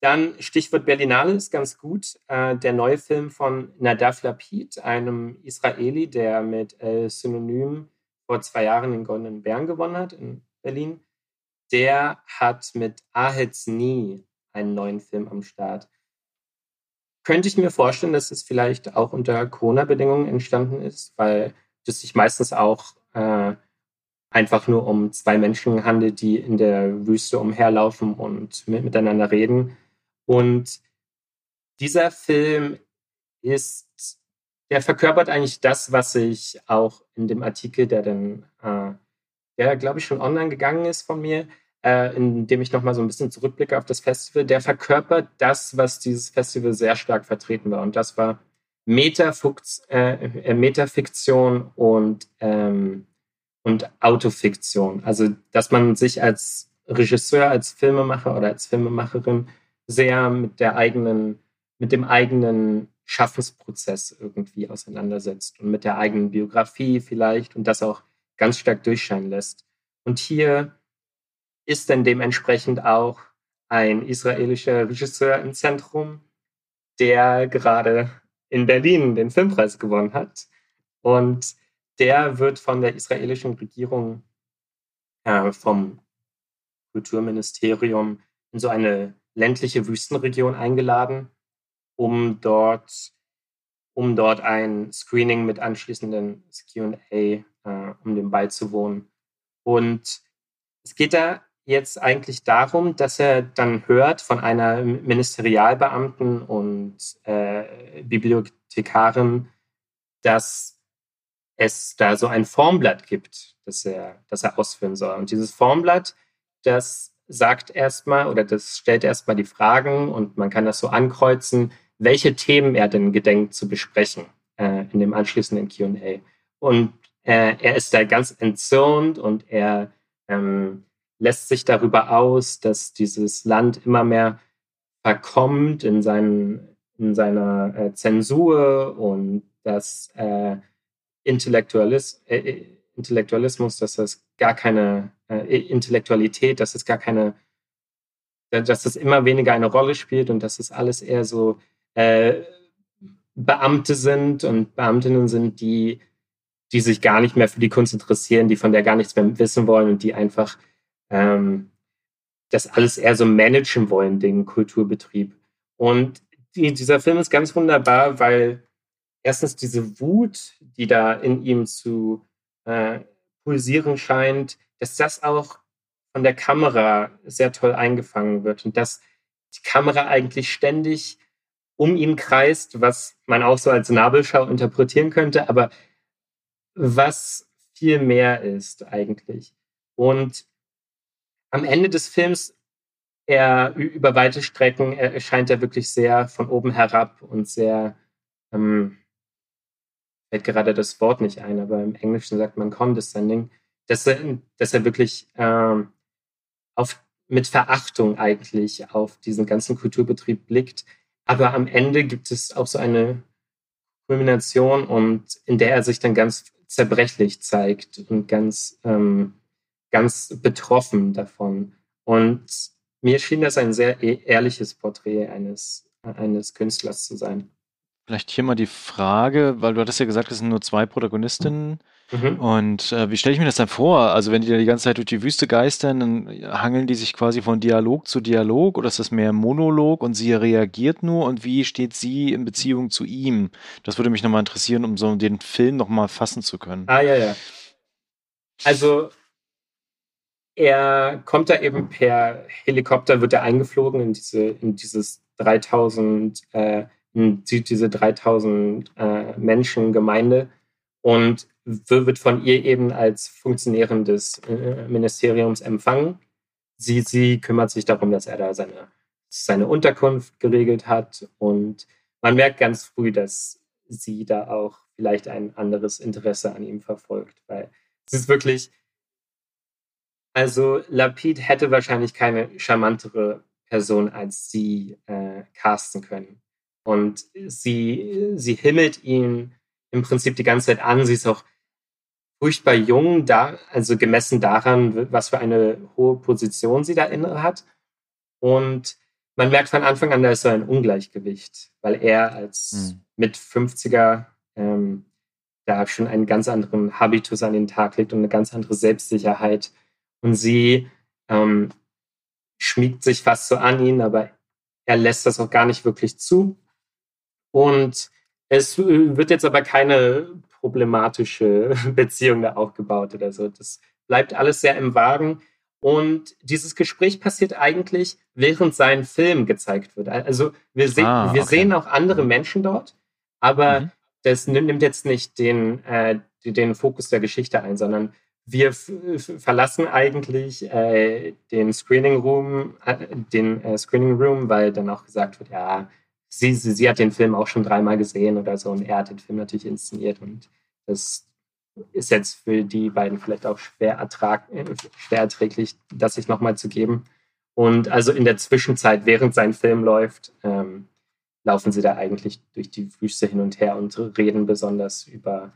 dann Stichwort Berlinale ist ganz gut. Äh, der neue Film von Nadav Lapid, einem Israeli, der mit äh, Synonym vor zwei Jahren den Goldenen Bären gewonnen hat in Berlin. Der hat mit Ahetz Nie einen neuen Film am Start. Könnte ich mir vorstellen, dass es vielleicht auch unter Corona-Bedingungen entstanden ist, weil das sich meistens auch äh, einfach nur um zwei Menschen handelt, die in der Wüste umherlaufen und mit, miteinander reden. Und dieser Film ist, der verkörpert eigentlich das, was ich auch in dem Artikel, der dann, äh, der glaube ich schon online gegangen ist von mir, äh, in dem ich nochmal so ein bisschen zurückblicke auf das Festival, der verkörpert das, was dieses Festival sehr stark vertreten war. Und das war Metafux, äh, Metafiktion und, ähm, und Autofiktion. Also, dass man sich als Regisseur, als Filmemacher oder als Filmemacherin sehr mit der eigenen, mit dem eigenen Schaffensprozess irgendwie auseinandersetzt und mit der eigenen Biografie vielleicht und das auch ganz stark durchscheinen lässt. Und hier ist dann dementsprechend auch ein israelischer Regisseur im Zentrum, der gerade in Berlin den Filmpreis gewonnen hat. Und der wird von der israelischen Regierung, äh, vom Kulturministerium in so eine ländliche Wüstenregion eingeladen, um dort, um dort ein Screening mit anschließenden QA, äh, um dem beizuwohnen. Und es geht da jetzt eigentlich darum, dass er dann hört von einer Ministerialbeamten und äh, Bibliothekarin, dass es da so ein Formblatt gibt, das er, das er ausführen soll. Und dieses Formblatt, das sagt erstmal oder das stellt erstmal die Fragen und man kann das so ankreuzen, welche Themen er denn gedenkt zu besprechen äh, in dem anschließenden QA. Und äh, er ist da ganz entzürnt und er ähm, lässt sich darüber aus, dass dieses Land immer mehr verkommt in, seinen, in seiner äh, Zensur und dass äh, Intellektualis äh, äh, Intellektualismus, dass das gar keine äh, Intellektualität, dass es gar keine, dass das immer weniger eine Rolle spielt und dass es alles eher so äh, Beamte sind und Beamtinnen sind, die, die sich gar nicht mehr für die Kunst interessieren, die von der gar nichts mehr wissen wollen und die einfach ähm, das alles eher so managen wollen, den Kulturbetrieb. Und die, dieser Film ist ganz wunderbar, weil erstens diese Wut, die da in ihm zu äh, pulsieren scheint, dass das auch von der Kamera sehr toll eingefangen wird und dass die Kamera eigentlich ständig um ihn kreist, was man auch so als Nabelschau interpretieren könnte, aber was viel mehr ist eigentlich. Und am Ende des Films, er über weite Strecken er erscheint er wirklich sehr von oben herab und sehr, ähm, fällt gerade das Wort nicht ein, aber im Englischen sagt man condescending, dass er, dass er wirklich ähm, auf, mit Verachtung eigentlich auf diesen ganzen Kulturbetrieb blickt. Aber am Ende gibt es auch so eine Kulmination und in der er sich dann ganz zerbrechlich zeigt und ganz, ähm, ganz betroffen davon. Und mir schien das ein sehr e-, ehrliches Porträt eines, eines Künstlers zu sein. Vielleicht hier mal die Frage, weil du hattest ja gesagt, es sind nur zwei Protagonistinnen. Mhm. Und äh, wie stelle ich mir das dann vor? Also wenn die da die ganze Zeit durch die Wüste geistern, dann hangeln die sich quasi von Dialog zu Dialog oder ist das mehr Monolog und sie reagiert nur und wie steht sie in Beziehung zu ihm? Das würde mich nochmal interessieren, um so den Film nochmal fassen zu können. Ah, ja, ja. Also er kommt da eben per Helikopter, wird er eingeflogen in diese, in dieses 3000, äh, in diese 3000 äh, Menschen Gemeinde und wird von ihr eben als Funktionärin des äh, Ministeriums empfangen. Sie, sie kümmert sich darum, dass er da seine, seine Unterkunft geregelt hat. Und man merkt ganz früh, dass sie da auch vielleicht ein anderes Interesse an ihm verfolgt, weil es ist wirklich, also Lapid hätte wahrscheinlich keine charmantere Person als sie äh, casten können. Und sie, sie himmelt ihn im Prinzip die ganze Zeit an. Sie ist auch furchtbar jung, da, also gemessen daran, was für eine hohe Position sie da inne hat. Und man merkt von Anfang an, da ist so ein Ungleichgewicht, weil er als mhm. mit 50er ähm, da schon einen ganz anderen Habitus an den Tag legt und eine ganz andere Selbstsicherheit. Und sie ähm, schmiegt sich fast so an ihn, aber er lässt das auch gar nicht wirklich zu. Und es wird jetzt aber keine problematische Beziehung da aufgebaut oder so. Das bleibt alles sehr im Wagen. Und dieses Gespräch passiert eigentlich, während sein Film gezeigt wird. Also wir, se ah, okay. wir sehen auch andere Menschen dort, aber mhm. das nimmt jetzt nicht den, äh, den Fokus der Geschichte ein, sondern wir verlassen eigentlich äh, den Screening Room, äh, den äh, Screening Room, weil dann auch gesagt wird, ja, sie, sie, sie hat den Film auch schon dreimal gesehen oder so und er hat den Film natürlich inszeniert und das ist jetzt für die beiden vielleicht auch schwer, ertrag, schwer erträglich, das sich nochmal zu geben. Und also in der Zwischenzeit, während sein Film läuft, ähm, laufen sie da eigentlich durch die Wüste hin und her und reden besonders über,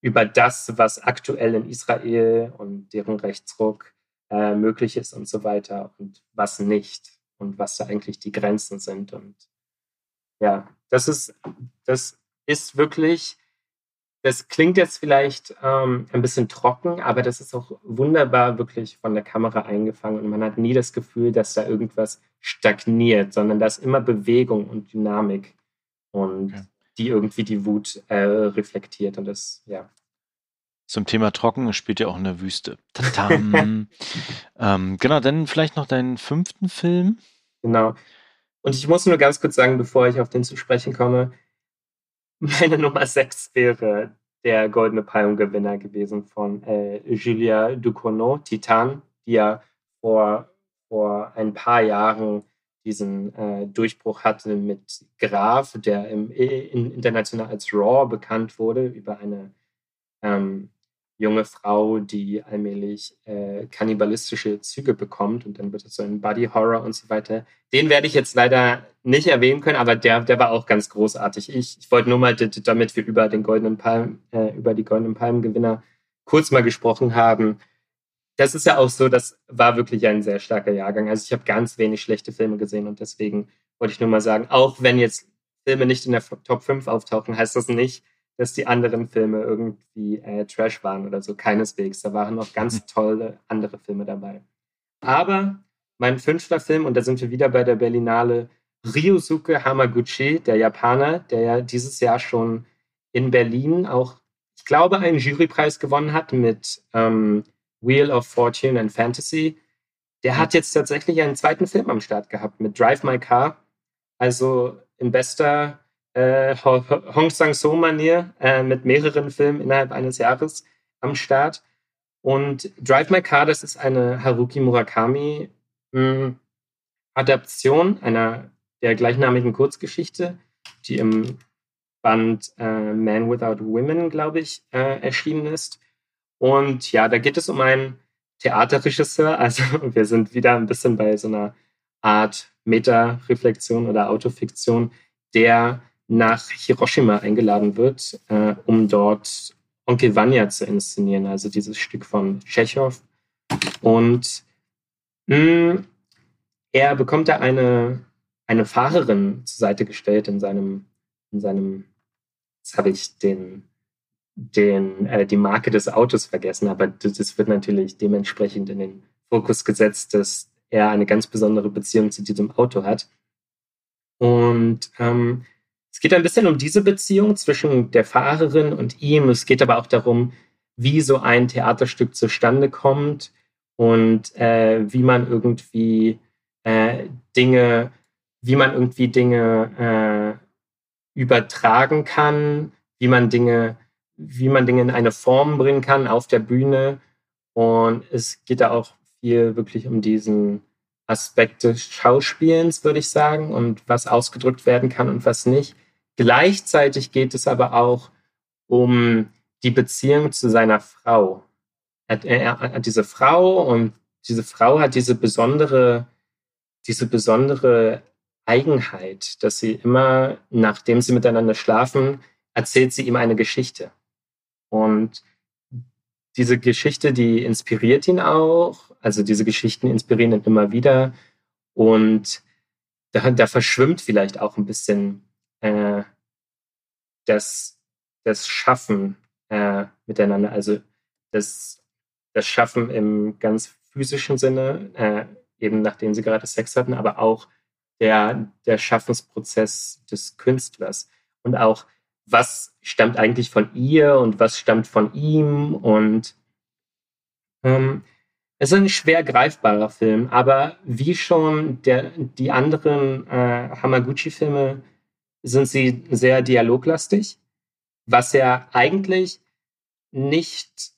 über das, was aktuell in Israel und deren Rechtsruck äh, möglich ist und so weiter und was nicht und was da eigentlich die Grenzen sind. Und ja, das ist, das ist wirklich, das klingt jetzt vielleicht ähm, ein bisschen trocken, aber das ist auch wunderbar wirklich von der Kamera eingefangen und man hat nie das Gefühl, dass da irgendwas stagniert, sondern da ist immer Bewegung und Dynamik und. Die irgendwie die Wut äh, reflektiert und das, ja. Zum Thema Trocken spielt ja auch in der Wüste. ähm, genau, dann vielleicht noch deinen fünften Film. Genau. Und ich muss nur ganz kurz sagen, bevor ich auf den zu sprechen komme, meine Nummer 6 wäre der Goldene Palmgewinner gewesen von äh, Julia Ducournau, Titan, die ja vor, vor ein paar Jahren diesen äh, Durchbruch hatte mit Graf, der im, in, international als Raw bekannt wurde, über eine ähm, junge Frau, die allmählich äh, kannibalistische Züge bekommt und dann wird es so ein Body Horror und so weiter. Den werde ich jetzt leider nicht erwähnen können, aber der, der war auch ganz großartig. Ich, ich wollte nur mal, damit wir über den goldenen Palm, äh, über die goldenen Palmgewinner kurz mal gesprochen haben. Das ist ja auch so, das war wirklich ein sehr starker Jahrgang. Also ich habe ganz wenig schlechte Filme gesehen und deswegen wollte ich nur mal sagen, auch wenn jetzt Filme nicht in der Top 5 auftauchen, heißt das nicht, dass die anderen Filme irgendwie äh, Trash waren oder so. Keineswegs. Da waren noch ganz mhm. tolle andere Filme dabei. Aber mein fünfter Film, und da sind wir wieder bei der Berlinale, Ryosuke Hamaguchi, der Japaner, der ja dieses Jahr schon in Berlin auch, ich glaube, einen Jurypreis gewonnen hat mit ähm, Wheel of Fortune and Fantasy. Der mhm. hat jetzt tatsächlich einen zweiten Film am Start gehabt mit Drive My Car. Also in bester äh, Hong Sang-so-Manier äh, mit mehreren Filmen innerhalb eines Jahres am Start. Und Drive My Car, das ist eine Haruki Murakami mh, hm, Adaption einer der gleichnamigen Kurzgeschichte, die im Band äh, Man Without Women, glaube ich, äh, erschienen ist. Und ja, da geht es um einen Theaterregisseur. Also wir sind wieder ein bisschen bei so einer Art Meta-Reflexion oder Autofiktion, der nach Hiroshima eingeladen wird, äh, um dort Onkel Vanya zu inszenieren, also dieses Stück von Tschechow. Und mh, hm, er bekommt da eine, eine Fahrerin zur Seite gestellt in seinem, in seinem, jetzt habe ich den, den, äh, die Marke des Autos vergessen, aber das, wird natürlich dementsprechend in den Fokus gesetzt, dass er eine ganz besondere Beziehung zu diesem Auto hat. Und ähm, es geht ein bisschen um diese Beziehung zwischen der Fahrerin und ihm. Es geht aber auch darum, wie so ein Theaterstück zustande kommt und äh, wie man irgendwie äh, Dinge, wie man irgendwie Dinge äh, übertragen kann, wie man Dinge, wie man Dinge in eine Form bringen kann auf der Bühne. Und es geht da auch viel wirklich um diesen Aspekt des Schauspielens, würde ich sagen, und was ausgedrückt werden kann und was nicht. Gleichzeitig geht es aber auch um die Beziehung zu seiner Frau. Er, er, er hat diese Frau und diese Frau hat diese besondere, diese besondere Eigenheit, dass sie immer, nachdem sie miteinander schlafen, erzählt sie ihm eine Geschichte. Und diese Geschichte, die inspiriert ihn auch. Also diese Geschichten inspirieren ihn immer wieder. Und da, da verschwimmt vielleicht auch ein bisschen äh, das, das Schaffen äh, miteinander, also das, das Schaffen im ganz physischen Sinne, äh, eben nachdem sie gerade Sex hatten, aber auch der, der Schaffensprozess des Künstlers und auch, was stammt eigentlich von ihr und was stammt von ihm und ähm, es ist ein schwer greifbarer Film, aber wie schon der, die anderen äh, Hamaguchi-Filme sind sie sehr dialoglastig, was ja eigentlich nicht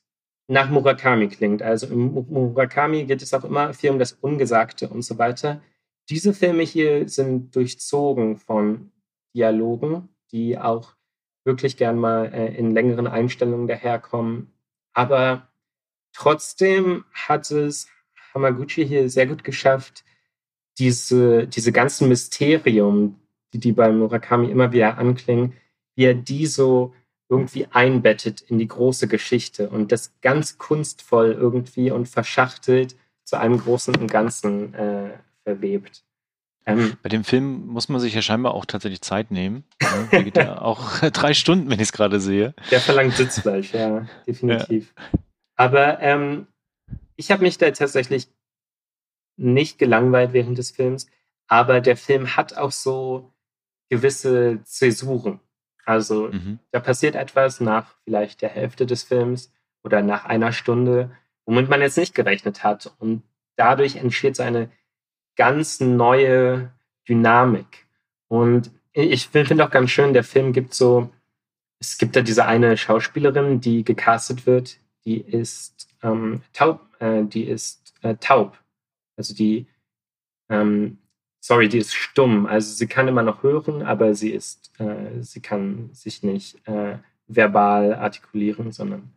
nach Murakami klingt. Also im Murakami geht es auch immer viel um das Ungesagte und so weiter. Diese Filme hier sind durchzogen von Dialogen, die auch wirklich gern mal äh, in längeren Einstellungen daherkommen. Aber trotzdem hat es Hamaguchi hier sehr gut geschafft, diese, diese ganzen Mysterien, die, die bei Murakami immer wieder anklingen, wie er die so irgendwie einbettet in die große Geschichte und das ganz kunstvoll irgendwie und verschachtelt zu einem großen und Ganzen äh, verwebt. Ähm, Bei dem Film muss man sich ja scheinbar auch tatsächlich Zeit nehmen. Ne? Der geht ja auch drei Stunden, wenn ich es gerade sehe. Der verlangt Sitzfleisch, ja, definitiv. Ja. Aber ähm, ich habe mich da tatsächlich nicht gelangweilt während des Films, aber der Film hat auch so gewisse Zäsuren. Also mhm. da passiert etwas nach vielleicht der Hälfte des Films oder nach einer Stunde, womit man jetzt nicht gerechnet hat. Und dadurch entsteht so eine ganz neue Dynamik. Und ich finde auch ganz schön, der Film gibt so, es gibt da diese eine Schauspielerin, die gecastet wird, die ist ähm, taub, äh, die ist äh, taub. Also die ähm, sorry, die ist stumm. Also sie kann immer noch hören, aber sie ist, äh, sie kann sich nicht äh, verbal artikulieren, sondern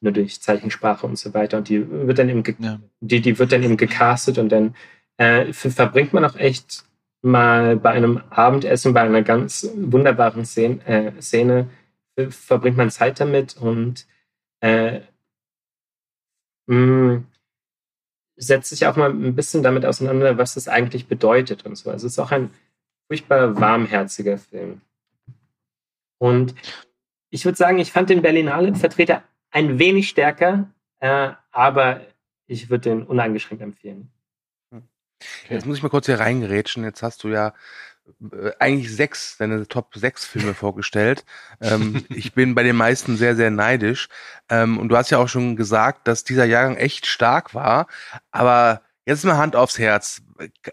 nur durch Zeichensprache und so weiter. Und die wird dann eben, ja. die, die wird dann eben gecastet und dann äh, verbringt man auch echt mal bei einem Abendessen, bei einer ganz wunderbaren Szene, äh, Szene verbringt man Zeit damit und äh, mh, mm, setzt sich auch mal ein bisschen damit auseinander, was das eigentlich bedeutet und so. Also es ist auch ein furchtbar warmherziger Film. Und ich würde sagen, ich fand den Berlinale-Vertreter ein wenig stärker, äh, aber ich würde den uneingeschränkt empfehlen. Jetzt muss ich mal kurz hier reingerätschen. Jetzt hast du ja äh, eigentlich sechs, deine Top sechs Filme vorgestellt. Ähm, ich bin bei den meisten sehr, sehr neidisch. Ähm, und du hast ja auch schon gesagt, dass dieser Jahrgang echt stark war. Aber jetzt mal Hand aufs Herz.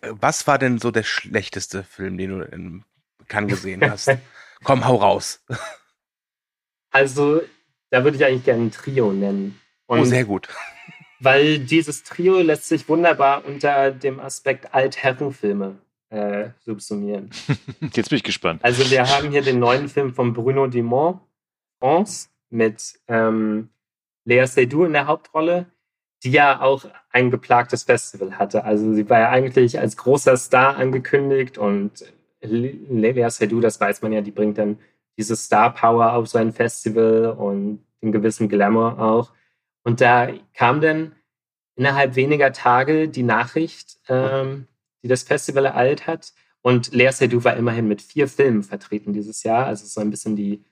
Was war denn so der schlechteste Film, den du in Cannes gesehen hast? Komm, hau raus. Also, da würde ich eigentlich gerne ein Trio nennen. Und oh, sehr gut. Weil dieses Trio lässt sich wunderbar unter dem Aspekt Altherrenfilme äh, subsumieren. Jetzt bin ich gespannt. Also wir haben hier den neuen Film von Bruno Dumont, France, mit ähm, Lea Seydoux in der Hauptrolle, die ja auch ein geplagtes Festival hatte. Also sie war ja eigentlich als großer Star angekündigt und Lea Seydoux, das weiß man ja, die bringt dann diese Star Power auf so ein Festival und einen gewissen Glamour auch. Und da kam dann innerhalb weniger Tage die Nachricht, ähm, die das Festival ereilt hat. Und Lea Seydoux war immerhin mit vier Filmen vertreten dieses Jahr. Also so ein bisschen die,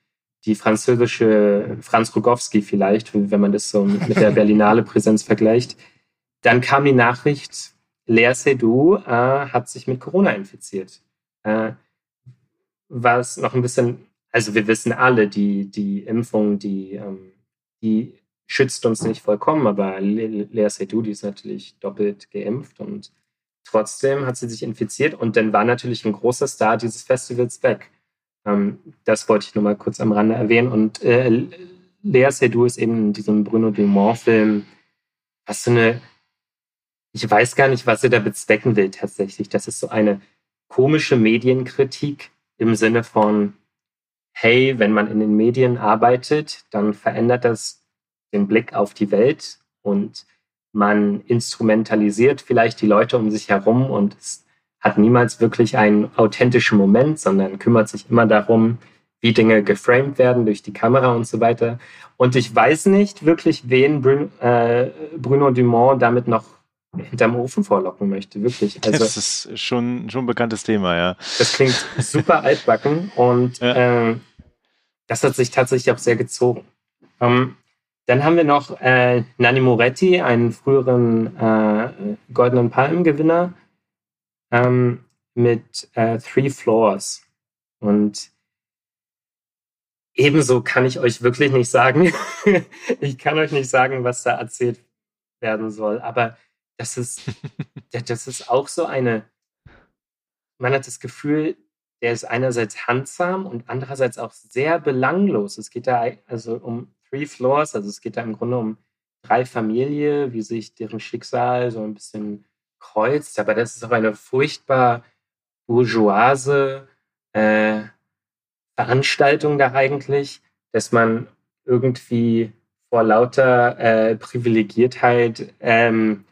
die französische Franz Rogowski vielleicht, wenn man das so mit der Berlinale Präsenz vergleicht. Dann kam die Nachricht, Lea Seydoux äh, hat sich mit Corona infiziert. Äh, was noch ein bisschen, also wir wissen alle, die, die Impfung, die, ähm, die schützt uns nicht vollkommen, aber Lea Seydoux, die ist natürlich doppelt geimpft und Trotzdem hat sie sich infiziert und dann war natürlich ein großer Star dieses Festivals weg. Ähm, das wollte ich nur mal kurz am Rande erwähnen. Und äh, Lea Seydoux ist eben in diesem Bruno Dumont-Film, was so eine, ich weiß gar nicht, was sie da bezwecken will tatsächlich. Das ist so eine komische Medienkritik im Sinne von, hey, wenn man in den Medien arbeitet, dann verändert das den Blick auf die Welt und man instrumentalisiert vielleicht die Leute um sich herum und es hat niemals wirklich einen authentischen Moment, sondern kümmert sich immer darum, wie Dinge geframed werden durch die Kamera und so weiter. Und ich weiß nicht wirklich, wen Bruno, äh, Bruno Dumont damit noch hinterm Ofen vorlocken möchte, wirklich. Also, das ist schon, schon ein bekanntes Thema, ja. Das klingt super altbacken und ja. äh, das hat sich tatsächlich auch sehr gezogen. Ähm, dann haben wir noch äh, Nanni Moretti, einen früheren äh, Goldenen Palmengewinner, ähm, mit äh, Three Floors. Und ebenso kann ich euch wirklich nicht sagen, ich kann euch nicht sagen, was da erzählt werden soll, aber das ist, das ist auch so eine, man hat das Gefühl, der ist einerseits handsam und andererseits auch sehr belanglos. Es geht da also um Three Floors. Also es geht da im Grunde um drei Familien, wie sich deren Schicksal so ein bisschen kreuzt. Aber das ist auch eine furchtbar bourgeoise äh, Veranstaltung da eigentlich, dass man irgendwie vor lauter äh, Privilegiertheit ähm,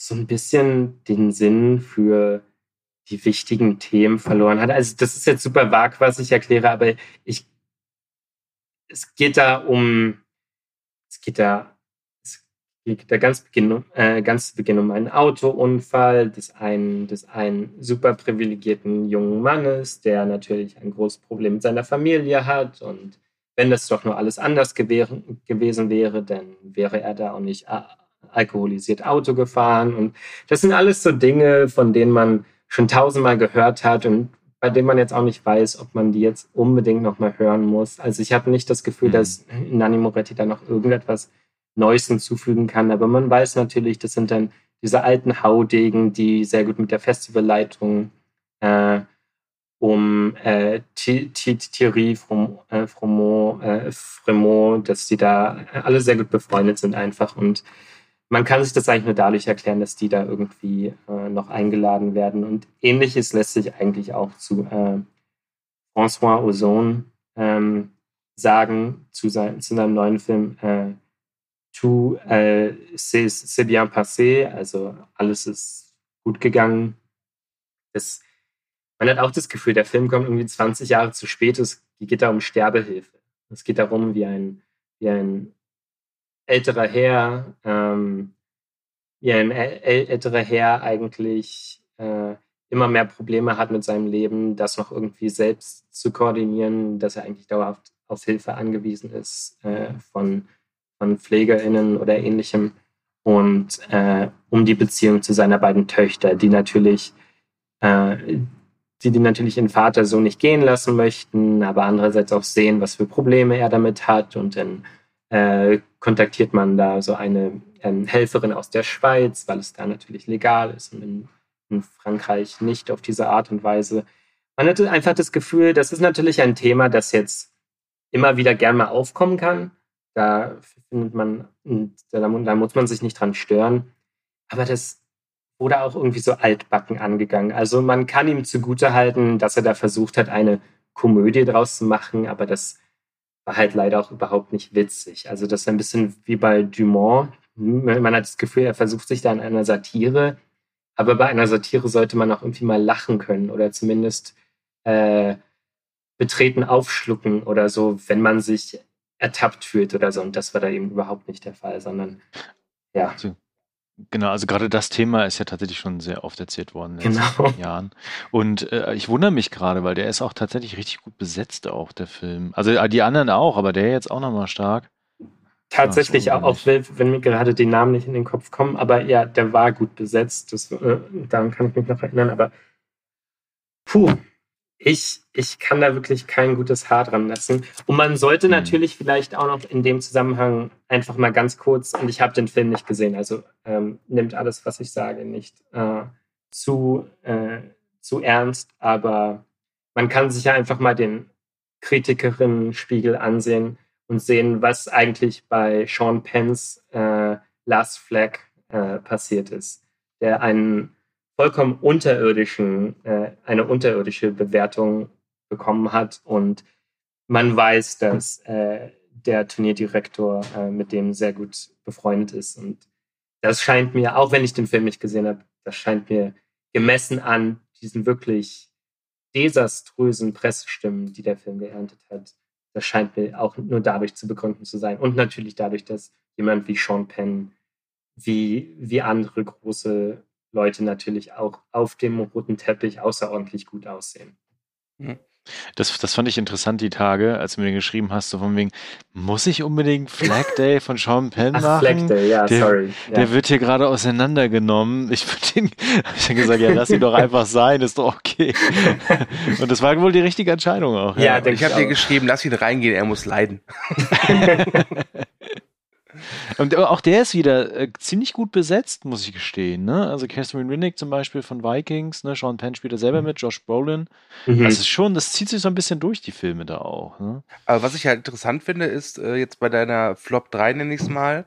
so ein bisschen den Sinn für die wichtigen Themen verloren hat. Also das ist jetzt super vag, was ich erkläre, aber ich es geht da um, es geht da, es geht da ganz, Beginn, äh, ganz zu Beginn um einen Autounfall des einen, des einen super privilegierten jungen Mannes, der natürlich ein großes Problem mit seiner Familie hat und wenn das doch nur alles anders gewesen, gewesen wäre, dann wäre er da auch nicht alkoholisiert Auto gefahren. Und das sind alles so Dinge, von denen man schon tausendmal gehört hat und bei dem man jetzt auch nicht weiß, ob man die jetzt unbedingt nochmal hören muss. Also ich habe nicht das Gefühl, mhm. dass Nani Moretti da noch irgendetwas Neues hinzufügen kann, aber man weiß natürlich, das sind dann diese alten Haudegen, die sehr gut mit der Festivalleitung äh, um äh, Thierry äh, äh, Fremont, dass die da alle sehr gut befreundet sind einfach und man kann sich das eigentlich nur dadurch erklären, dass die da irgendwie äh, noch eingeladen werden. Und ähnliches lässt sich eigentlich auch zu äh, François Ozon ähm, sagen, zu, sein, zu seinem neuen Film äh, Tout äh, c'est bien passé, also alles ist gut gegangen. Das, man hat auch das Gefühl, der Film kommt irgendwie 20 Jahre zu spät. Es geht da um Sterbehilfe. Es geht darum, wie ein, wie ein älterer Herr, ähm, ja, ein älterer Herr eigentlich äh, immer mehr Probleme hat mit seinem Leben, das noch irgendwie selbst zu koordinieren, dass er eigentlich dauerhaft auf Hilfe angewiesen ist äh, von, von PflegerInnen oder ähnlichem. Und äh, um die Beziehung zu seiner beiden Töchter, die natürlich, äh, die, die natürlich ihren Vater so nicht gehen lassen möchten, aber andererseits auch sehen, was für Probleme er damit hat und dann äh, kontaktiert man da so eine ähm, Helferin aus der Schweiz, weil es da natürlich legal ist und in, in, Frankreich nicht auf diese Art und Weise. man hatte einfach das Gefühl, das ist natürlich ein Thema, das jetzt immer wieder gern mal aufkommen kann. Da findet man, da, muss man sich nicht dran stören. Aber das wurde auch irgendwie so altbacken angegangen. Also man kann ihm zugutehalten, dass er da versucht hat, eine Komödie draus zu machen, aber das war halt leider auch überhaupt nicht witzig. Also das ist ein bisschen wie bei Dumont. Man hat das Gefühl, er versucht sich da in einer Satire, aber bei einer Satire sollte man auch irgendwie mal lachen können oder zumindest äh, betreten aufschlucken oder so, wenn man sich ertappt fühlt oder so. Und das war da eben überhaupt nicht der Fall, sondern ja. Also, genau, also gerade das Thema ist ja tatsächlich schon sehr oft erzählt worden in den Genau. Jahren. Und äh, ich wundere mich gerade, weil der ist auch tatsächlich richtig gut besetzt, auch der Film. Also äh, die anderen auch, aber der jetzt auch nochmal stark. Tatsächlich, Ach so, auch wenn wenn mir gerade die Namen nicht in den Kopf kommen, aber ja, der war gut besetzt. Das, äh, daran kann ich mich noch erinnern, aber puh, ich, ich kann da wirklich kein gutes Haar dran lassen. Und man sollte Mhm. natürlich vielleicht auch noch in dem Zusammenhang einfach mal ganz kurz, und ich habe den Film nicht gesehen, also ähm, nimmt alles, was ich sage, nicht äh, zu, äh, zu ernst, aber man kann sich ja einfach mal den Kritikerinnen-Spiegel ansehen und sehen, was eigentlich bei Sean Pence äh, Last Flag äh, passiert ist, der einen vollkommen unterirdischen, äh, eine unterirdische Bewertung bekommen hat. Und man weiß, dass äh, der Turnierdirektor äh, mit dem sehr gut befreundet ist. Und das scheint mir, auch wenn ich den Film nicht gesehen habe, das scheint mir gemessen an diesen wirklich desaströsen Pressestimmen, die der Film geerntet hat, das scheint mir auch nur dadurch zu begründen zu sein. Und natürlich dadurch, dass jemand wie Sean Penn, wie, wie andere große Leute natürlich auch auf dem roten Teppich außerordentlich gut aussehen. Das, das fand ich interessant die Tage, als du mir geschrieben hast, so von wegen, muss ich unbedingt Flag Day von Sean Penn Ach, machen? Flag Day, ja, der, sorry. Ja. Der wird hier gerade auseinandergenommen. Ich würde hab ich dann gesagt, ja, lass ihn doch einfach sein, ist doch okay. Und das war wohl die richtige Entscheidung auch. Ja, denke ich habe dir geschrieben, lass ihn reingehen, er muss leiden. Und auch der ist wieder äh, ziemlich gut besetzt, muss ich gestehen. Ne? Also Catherine Winnick zum Beispiel von Vikings, ne? Sean Penn spielt da selber mit, Josh Brolin. Mhm. Das ist schon, das zieht sich so ein bisschen durch, die Filme da auch. Ne? Aber was ich halt interessant finde, ist äh, jetzt bei deiner Flop 3, nenne ich es mal,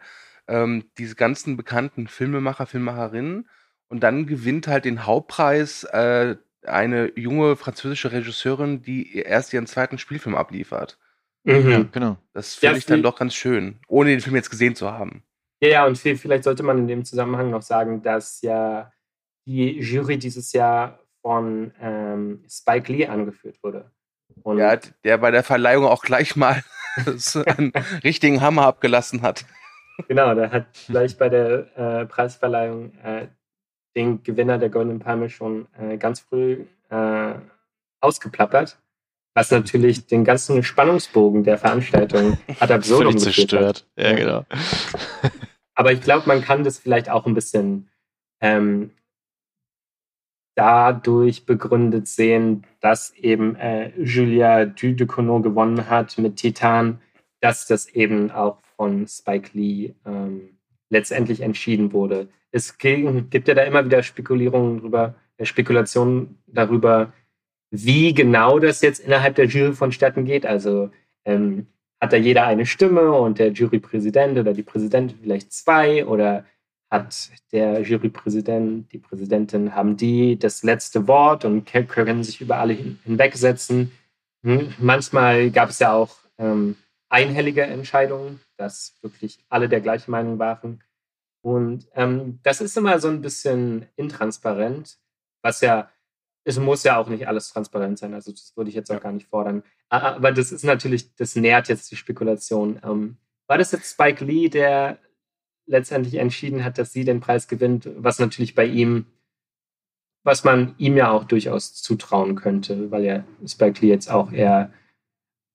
ähm, diese ganzen bekannten Filmemacher, Filmemacherinnen und dann gewinnt halt den Hauptpreis äh, eine junge französische Regisseurin, die erst ihren zweiten Spielfilm abliefert. Mhm. Ja, genau. Das finde Ja, ich dann doch ganz schön, ohne den Film jetzt gesehen zu haben. Ja, ja, und viel, vielleicht sollte man in dem Zusammenhang noch sagen, dass ja die Jury dieses Jahr von ähm, Spike Lee angeführt wurde. Und Ja, der bei der Verleihung auch gleich mal einen richtigen Hammer abgelassen hat. genau, der hat gleich bei der äh, Preisverleihung äh, den Gewinner der Golden Palme schon äh, ganz früh äh, ausgeplappert, was natürlich den ganzen Spannungsbogen der Veranstaltung ad absurdum geführt hat. zerstört. Ja, genau. Aber ich glaube, man kann das vielleicht auch ein bisschen ähm, dadurch begründet sehen, dass eben äh, Julia Ducournau gewonnen hat mit Titan, dass das eben auch von Spike Lee ähm, letztendlich entschieden wurde. Es gi- gibt ja da immer wieder Spekulierungen drüber, äh, Spekulationen darüber, wie genau das jetzt innerhalb der Jury vonstatten geht. Also ähm, hat da jeder eine Stimme und der Jurypräsident oder die Präsidentin vielleicht zwei oder hat der Jurypräsident, die Präsidentin, haben die das letzte Wort und können sich über alle hin hinwegsetzen. Hm, Manchmal gab es ja auch ähm, einhellige Entscheidungen, dass wirklich alle der gleichen Meinung waren. Und ähm, das ist immer so ein bisschen intransparent, was ja, es muss ja auch nicht alles transparent sein, also das würde ich jetzt auch gar nicht fordern. Aber das ist natürlich, das nährt jetzt die Spekulation. Ähm, war das jetzt Spike Lee, der letztendlich entschieden hat, dass sie den Preis gewinnt, was natürlich bei ihm, was man ihm ja auch durchaus zutrauen könnte, weil ja Spike Lee jetzt auch eher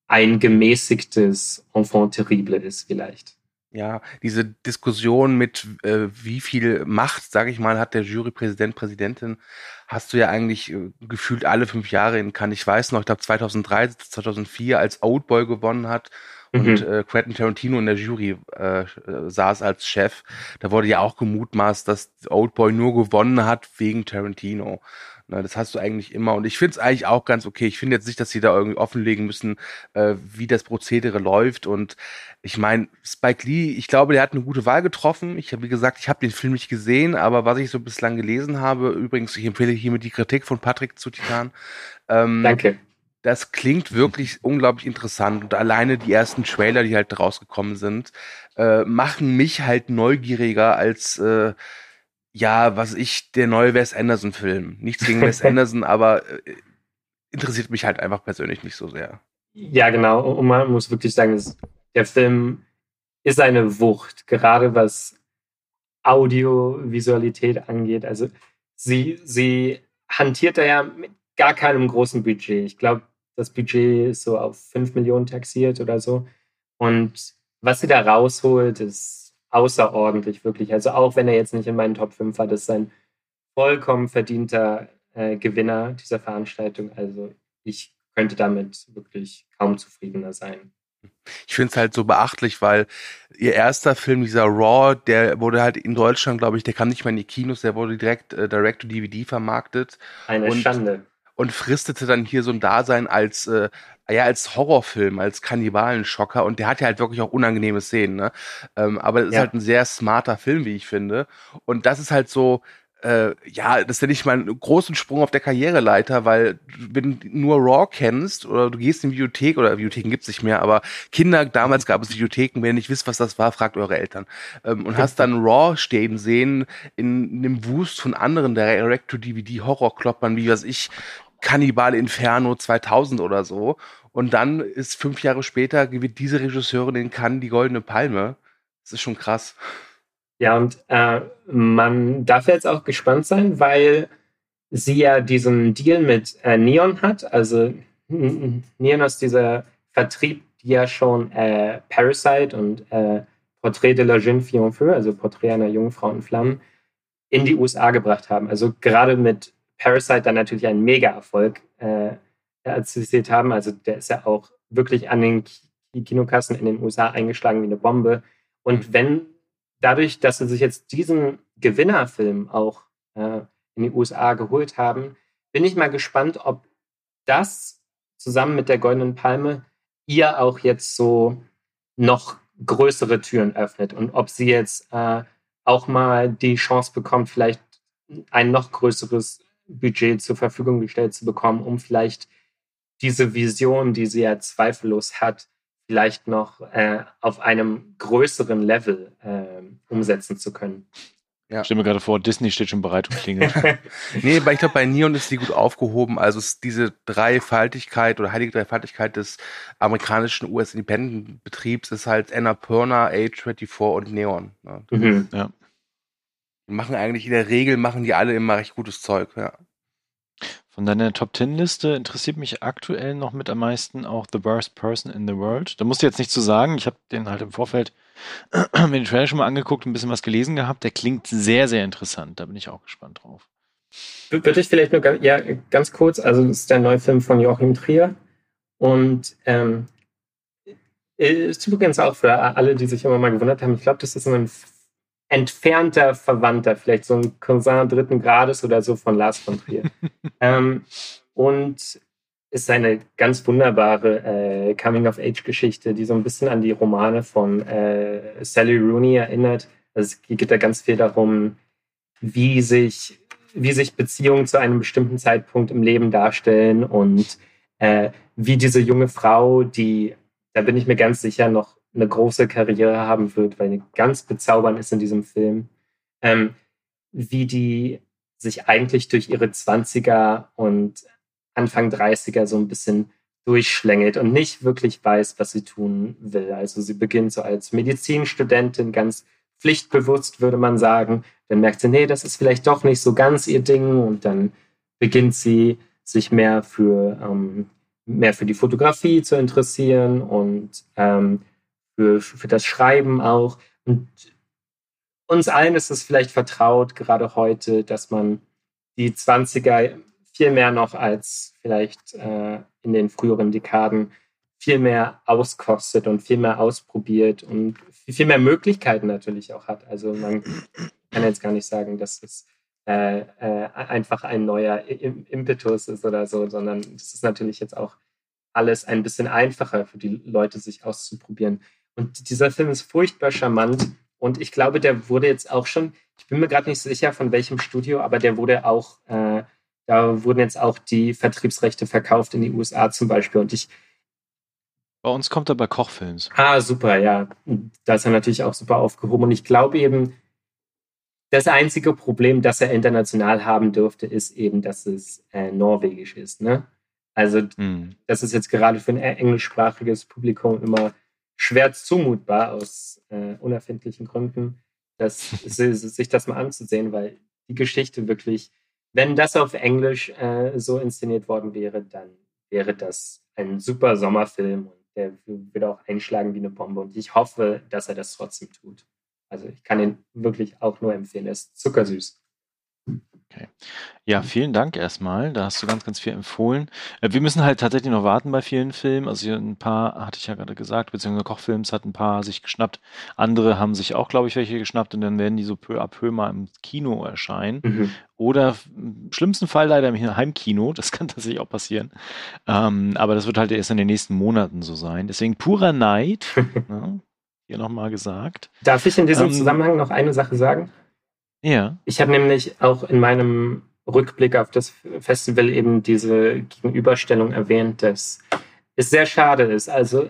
ein gemäßigtes Enfant terrible ist vielleicht. Ja, diese Diskussion mit äh, wie viel Macht, sage ich mal, hat der Jurypräsident, Präsidentin, hast du ja eigentlich äh, gefühlt alle fünf Jahre in Cannes. Ich weiß noch, ich glaube 2003, 2004, als Oldboy gewonnen hat und Mhm. äh, Quentin Tarantino in der Jury äh, saß als Chef, da wurde ja auch gemutmaßt, dass Oldboy nur gewonnen hat wegen Tarantino. Ne, das hast du eigentlich immer. Und ich finde es eigentlich auch ganz okay. Ich finde jetzt nicht, dass sie da irgendwie offenlegen müssen, äh, wie das Prozedere läuft. Und ich meine, Spike Lee, ich glaube, der hat eine gute Wahl getroffen. Ich habe, wie gesagt, ich habe den Film nicht gesehen, aber was ich so bislang gelesen habe, übrigens, ich empfehle hiermit die Kritik von Patrick zu Titan. Ähm, Danke. Das klingt wirklich unglaublich interessant. Und alleine die ersten Trailer, die halt rausgekommen sind, äh, machen mich halt neugieriger als äh, ja, was ich, der neue Wes Anderson-Film. Nichts gegen Wes Anderson, aber äh, interessiert mich halt einfach persönlich nicht so sehr. Ja, genau. Und man muss wirklich sagen, der Film ist eine Wucht, gerade was Audiovisualität angeht. Also sie, sie hantiert da ja mit gar keinem großen Budget. Ich glaube, das Budget ist so auf 5 Millionen taxiert oder so. Und was sie da rausholt, ist außerordentlich, wirklich. Also auch wenn er jetzt nicht in meinen Top 5 war, das ist ein vollkommen verdienter äh, Gewinner dieser Veranstaltung. Also ich könnte damit wirklich kaum zufriedener sein. Ich finde es halt so beachtlich, weil ihr erster Film, dieser Raw, der wurde halt in Deutschland, glaube ich, der kam nicht mal in die Kinos, der wurde direkt äh, direct to DVD vermarktet. Eine und, Schande. Und fristete dann hier so ein Dasein als äh, ja als Horrorfilm, als Kannibalenschocker und der hat ja halt wirklich auch unangenehme Szenen, ne? Ähm, aber es ja. ist halt ein sehr smarter Film, wie ich finde. Und das ist halt so, äh, ja, das nenne ich mal einen großen Sprung auf der Karriereleiter, weil wenn du nur Raw kennst oder du gehst in die Bibliothek oder Bibliotheken gibt's nicht mehr, aber Kinder, damals gab es Bibliotheken, wenn ihr nicht wisst, was das war, fragt eure Eltern. Ähm, und hast dann Raw stehen sehen in, in einem Wust von anderen Direct-to-DVD-Horrorkloppern, wie was ich, Cannibal Inferno 2000 oder so. Und dann ist fünf Jahre später gewinnt diese Regisseurin in Cannes die Goldene Palme. Das ist schon krass. Ja, und äh, man darf jetzt auch gespannt sein, weil sie ja diesen Deal mit äh, Neon hat. Also Neon ist dieser Vertrieb, die ja schon äh, Parasite und äh, Portrait de la jeune fille en feu, also Porträt einer jungen Frau in Flammen, in die USA gebracht haben. Also gerade mit Parasite dann natürlich einen Mega-Erfolg äh, erzielt haben. Also der ist ja auch wirklich an den Kinokassen in den USA eingeschlagen wie eine Bombe. Und mhm. wenn dadurch, dass sie sich jetzt diesen Gewinnerfilm auch äh, in die USA geholt haben, bin ich mal gespannt, ob das zusammen mit der Goldenen Palme ihr auch jetzt so noch größere Türen öffnet und ob sie jetzt äh, auch mal die Chance bekommt, vielleicht ein noch größeres Budget zur Verfügung gestellt zu bekommen, um vielleicht diese Vision, die sie ja zweifellos hat, vielleicht noch äh, auf einem größeren Level äh, umsetzen zu können. Ja. Ich stelle mir gerade vor, Disney steht schon bereit und klingelt. nee, weil ich glaube, bei Neon ist die gut aufgehoben. Also diese Dreifaltigkeit oder heilige Dreifaltigkeit des amerikanischen US-Independent-Betriebs ist halt Annapurna, A24 und Neon. Ne? Mhm. Ja. Machen eigentlich in der Regel, machen die alle immer recht gutes Zeug, ja. Von deiner Top Ten Liste interessiert mich aktuell noch mit am meisten auch The Worst Person in the World. Da musst du jetzt nichts zu sagen. Ich habe den halt im Vorfeld mir den Trailer schon mal angeguckt, ein bisschen was gelesen gehabt. Der klingt sehr, sehr interessant. Da bin ich auch gespannt drauf. Würde ich vielleicht nur ja, ganz kurz, also das ist der neue Film von Joachim Trier und ähm, ist übrigens auch für alle, die sich immer mal gewundert haben, ich glaube, das ist ein entfernter Verwandter, vielleicht so ein Cousin dritten Grades oder so von Lars von Trier. ähm, und ist eine ganz wunderbare äh, Coming-of-Age-Geschichte, die so ein bisschen an die Romane von äh, Sally Rooney erinnert. Also es geht da ganz viel darum, wie sich, wie sich Beziehungen zu einem bestimmten Zeitpunkt im Leben darstellen und äh, wie diese junge Frau, die, da bin ich mir ganz sicher, noch eine große Karriere haben wird, weil ganz bezaubernd ist in diesem Film, ähm, wie die sich eigentlich durch ihre 20er und Anfang 30er so ein bisschen durchschlängelt und nicht wirklich weiß, was sie tun will. Also sie beginnt so als Medizinstudentin, ganz pflichtbewusst, würde man sagen. Dann merkt sie, nee, das ist vielleicht doch nicht so ganz ihr Ding und dann beginnt sie sich mehr für, ähm, mehr für die Fotografie zu interessieren und ähm, für, für das Schreiben auch. Und uns allen ist es vielleicht vertraut, gerade heute, dass man die 20er viel mehr noch als vielleicht äh, in den früheren Dekaden viel mehr auskostet und viel mehr ausprobiert und viel mehr Möglichkeiten natürlich auch hat. Also man kann jetzt gar nicht sagen, dass es äh, äh, einfach ein neuer Impetus ist oder so, sondern das ist natürlich jetzt auch alles ein bisschen einfacher für die Leute, sich auszuprobieren. Und dieser Film ist furchtbar charmant und ich glaube, der wurde jetzt auch schon, ich bin mir gerade nicht sicher von welchem Studio, aber der wurde auch, äh, da wurden jetzt auch die Vertriebsrechte verkauft in die USA zum Beispiel. Und ich. Bei uns kommt er bei Kochfilms. Ah, super, ja. Da ist er natürlich auch super aufgehoben. Und ich glaube eben, das einzige Problem, das er international haben dürfte, ist eben, dass es äh, norwegisch ist. Ne? Also, hm. das ist jetzt gerade für ein englischsprachiges Publikum immer schwer zumutbar aus äh, unerfindlichen Gründen, das, sich das mal anzusehen, weil die Geschichte wirklich, wenn das auf Englisch äh, so inszeniert worden wäre, dann wäre das ein super Sommerfilm und der würde auch einschlagen wie eine Bombe. Und ich hoffe, dass er das trotzdem tut. Also ich kann ihn wirklich auch nur empfehlen. Er ist zuckersüß. Okay. Ja, vielen Dank erstmal. Da hast du ganz, ganz viel empfohlen. Äh, wir müssen halt tatsächlich noch warten bei vielen Filmen. Also ein paar hatte ich ja gerade gesagt, beziehungsweise Kochfilms hat ein paar sich geschnappt. Andere haben sich auch, glaube ich, welche geschnappt und dann werden die so peu à peu mal im Kino erscheinen. Mhm. Oder im schlimmsten Fall leider im Heimkino. Das kann tatsächlich auch passieren. Ähm, aber das wird halt erst in den nächsten Monaten so sein. Deswegen purer Neid. ja, hier nochmal gesagt. Darf ich in diesem ähm, Zusammenhang noch eine Sache sagen? Ja. Ich habe nämlich auch in meinem Rückblick auf das Festival eben diese Gegenüberstellung erwähnt, dass es sehr schade ist. Also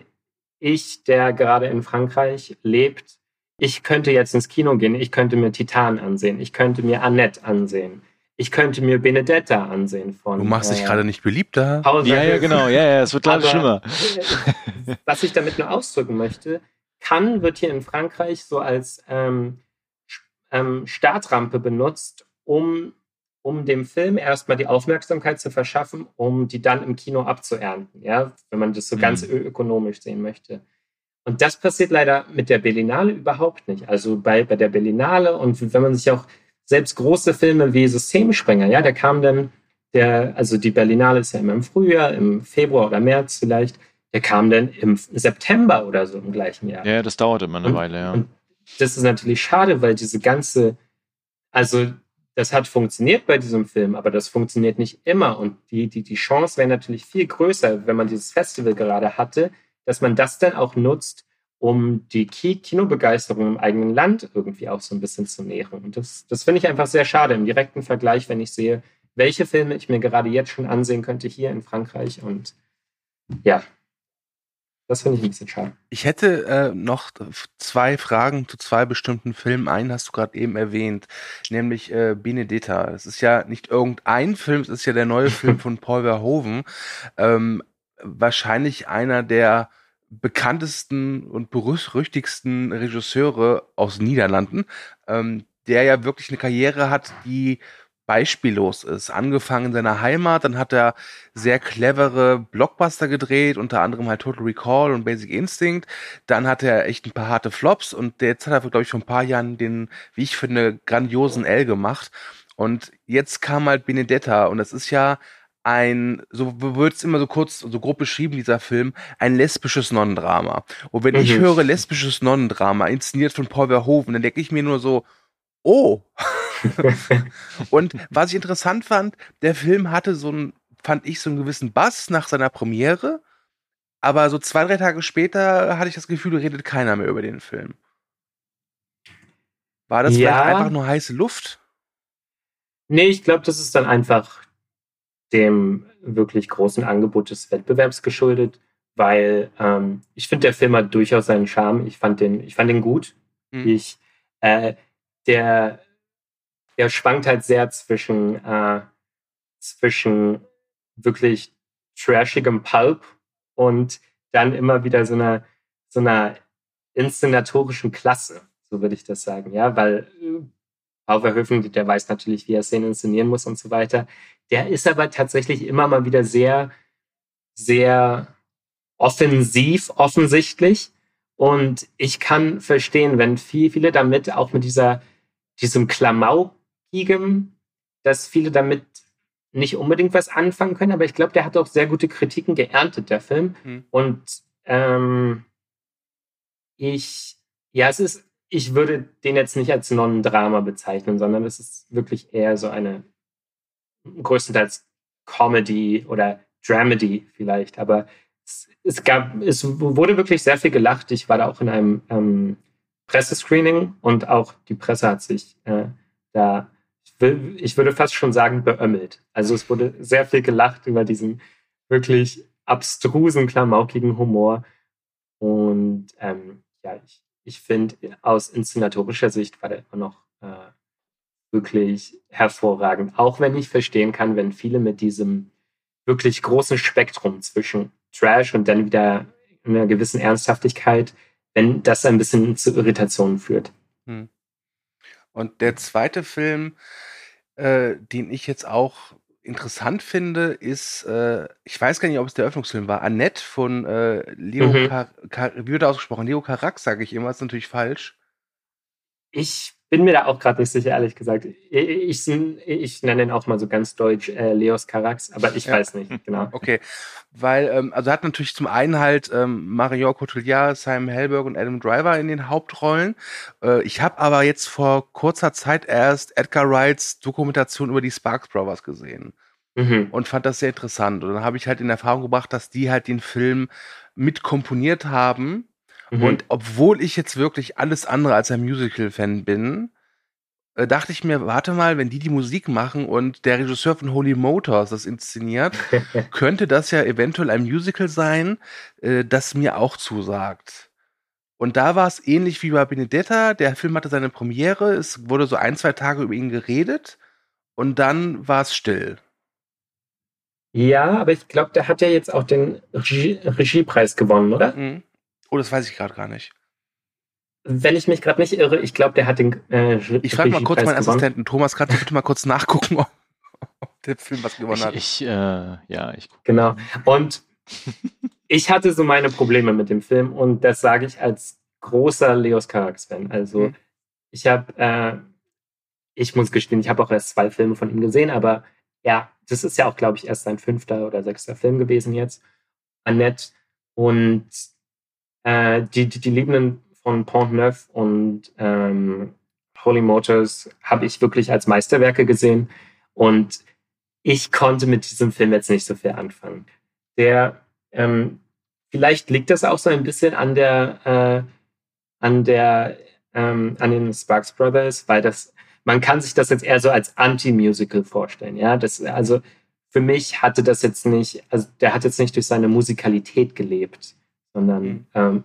ich, der gerade in Frankreich lebt, ich könnte jetzt ins Kino gehen, ich könnte mir Titan ansehen, ich könnte mir Annette ansehen, ich könnte mir Benedetta ansehen von. Du machst äh, dich gerade nicht beliebter. Hauser ja, ja, genau, ja, ja, es wird gerade schlimmer. Was ich damit nur ausdrücken möchte, kann wird hier in Frankreich so als ähm, ähm, Startrampe benutzt, um, um dem Film erstmal die Aufmerksamkeit zu verschaffen, um die dann im Kino abzuernten, ja, wenn man das so mhm. ganz ökonomisch sehen möchte. Und das passiert leider mit der Berlinale überhaupt nicht. Also bei, bei der Berlinale und wenn man sich auch selbst große Filme wie Systemsprenger, ja, der kam dann, der, also die Berlinale ist ja immer im Frühjahr, im Februar oder März vielleicht, der kam dann im September oder so im gleichen Jahr. Ja, das dauert immer eine und, Weile, ja. Und das ist natürlich schade, weil diese ganze, also das hat funktioniert bei diesem Film, aber das funktioniert nicht immer. Und die, die, die Chance wäre natürlich viel größer, wenn man dieses Festival gerade hatte, dass man das dann auch nutzt, um die Kinobegeisterung im eigenen Land irgendwie auch so ein bisschen zu nähren. Und das, das finde ich einfach sehr schade im direkten Vergleich, wenn ich sehe, welche Filme ich mir gerade jetzt schon ansehen könnte hier in Frankreich. Und ja, das finde ich ein bisschen schade. Ich hätte äh, noch zwei Fragen zu zwei bestimmten Filmen. Einen hast du gerade eben erwähnt, nämlich äh, Benedetta. Das ist ja nicht irgendein Film, es ist ja der neue Film von Paul Verhoeven. Ähm, wahrscheinlich einer der bekanntesten und berüchtigsten Regisseure aus Niederlanden, ähm, der ja wirklich eine Karriere hat, die beispiellos ist. Angefangen in seiner Heimat, dann hat er sehr clevere Blockbuster gedreht, unter anderem halt Total Recall und Basic Instinct. Dann hatte er echt ein paar harte Flops und jetzt hat er, glaube ich, vor ein paar Jahren den, wie ich finde, grandiosen L gemacht. Und jetzt kam halt Benedetta und das ist ja ein, so wird es immer so kurz, so grob beschrieben, dieser Film, ein lesbisches Nonnendrama. Und wenn mhm. ich höre lesbisches Nonnendrama, inszeniert von Paul Verhoeven, dann denke ich mir nur so, oh. und was ich interessant fand, der Film hatte so ein, fand ich, so einen gewissen Bass nach seiner Premiere. Aber so zwei, drei Tage später hatte ich das Gefühl, redet keiner mehr über den Film. War das ja. vielleicht einfach nur heiße Luft? Nee, ich glaube, das ist dann einfach dem wirklich großen Angebot des Wettbewerbs geschuldet, weil ähm, ich finde, der Film hat durchaus seinen Charme. Ich fand den, ich fand den gut. Mhm. Ich, äh, der, der schwankt halt sehr zwischen, äh, zwischen wirklich trashigem Pulp und dann immer wieder so einer, so einer inszenatorischen Klasse, so würde ich das sagen, ja, weil Auverhöfen, der weiß natürlich, wie er Szenen inszenieren muss und so weiter. Der ist aber tatsächlich immer mal wieder sehr, sehr offensiv, offensichtlich. Und ich kann verstehen, wenn viel, viele damit auch mit dieser diesem Klamaukigem, dass viele damit nicht unbedingt was anfangen können, aber ich glaube, der hat auch sehr gute Kritiken geerntet, der Film. Mhm. Und ähm, ich, ja, es ist, ich würde den jetzt nicht als Non-Drama bezeichnen, sondern es ist wirklich eher so eine größtenteils Comedy oder Dramedy vielleicht. Aber es, es, gab, es wurde wirklich sehr viel gelacht. Ich war da auch in einem ähm, Pressescreening und auch die Presse hat sich äh, da, ich würde fast schon sagen, beömmelt. Also es wurde sehr viel gelacht über diesen wirklich abstrusen, klamaukigen Humor. Und ähm, ja, ich, ich finde, aus inszenatorischer Sicht war der immer noch äh, wirklich hervorragend. Auch wenn ich verstehen kann, wenn viele mit diesem wirklich großen Spektrum zwischen Trash und dann wieder einer gewissen Ernsthaftigkeit, wenn das ein bisschen zu Irritationen führt. Hm. Und der zweite Film, äh, den ich jetzt auch interessant finde, ist, äh, ich weiß gar nicht, ob es der Eröffnungsfilm war, Annette von äh, Leo, mhm. Car Car wie wird ausgesprochen? Leo Carax, sage ich immer, ist natürlich falsch. Ich bin mir da auch gerade nicht sicher, ehrlich gesagt. Ich, ich, ich, nenne ihn auch mal so ganz deutsch äh, Leos Carax, aber ich ja. weiß nicht, genau. Okay, weil, ähm, also hat natürlich zum einen halt ähm, Marion Cotillard, Simon Helberg und Adam Driver in den Hauptrollen. Äh, ich habe aber jetzt vor kurzer Zeit erst Edgar Wrights Dokumentation über die Sparks Brothers gesehen. Mhm. Und fand das sehr interessant. Und dann habe ich halt in Erfahrung gebracht, dass die halt den Film mit komponiert haben Mhm. Und obwohl ich jetzt wirklich alles andere als ein Musical-Fan bin, äh, dachte ich mir, warte mal, wenn die die Musik machen und der Regisseur von Holy Motors das inszeniert, könnte das ja eventuell ein Musical sein, äh, das mir auch zusagt. Und da war es ähnlich wie bei Benedetta. Der Film hatte seine Premiere, es wurde so ein, zwei Tage über ihn geredet und dann war es still. Ja, aber ich glaube, der hat ja jetzt auch den Regie Regiepreis gewonnen, oder? Mhm. Oh, das weiß ich gerade gar nicht. Wenn ich mich gerade nicht irre, ich glaube, der hat den. Äh, ich frage mal kurz meinen gewonnen. Assistenten. Thomas, kannst du bitte mal kurz nachgucken, ob, ob der Film was gewonnen hat? Ich, ich äh, ja, ich gucke. Genau. Und ich hatte so meine Probleme mit dem Film und das sage ich als großer Leos Carax-Fan. Also, mhm. ich habe, äh, ich muss gestehen, ich habe auch erst zwei Filme von ihm gesehen, aber ja, das ist ja auch, glaube ich, erst sein fünfter oder sechster Film gewesen jetzt. Annette. Und äh, die, die, die Liebenden von Pont Neuf und ähm, Holy Motors habe ich wirklich als Meisterwerke gesehen. Und ich konnte mit diesem Film jetzt nicht so viel anfangen. Der, ähm, vielleicht liegt das auch so ein bisschen an der, äh, an der, ähm, an den Sparks Brothers, weil das, man kann sich das jetzt eher so als Anti-Musical vorstellen. Ja, das, also für mich hatte das jetzt nicht, also der hat jetzt nicht durch seine Musikalität gelebt sondern mhm. ähm,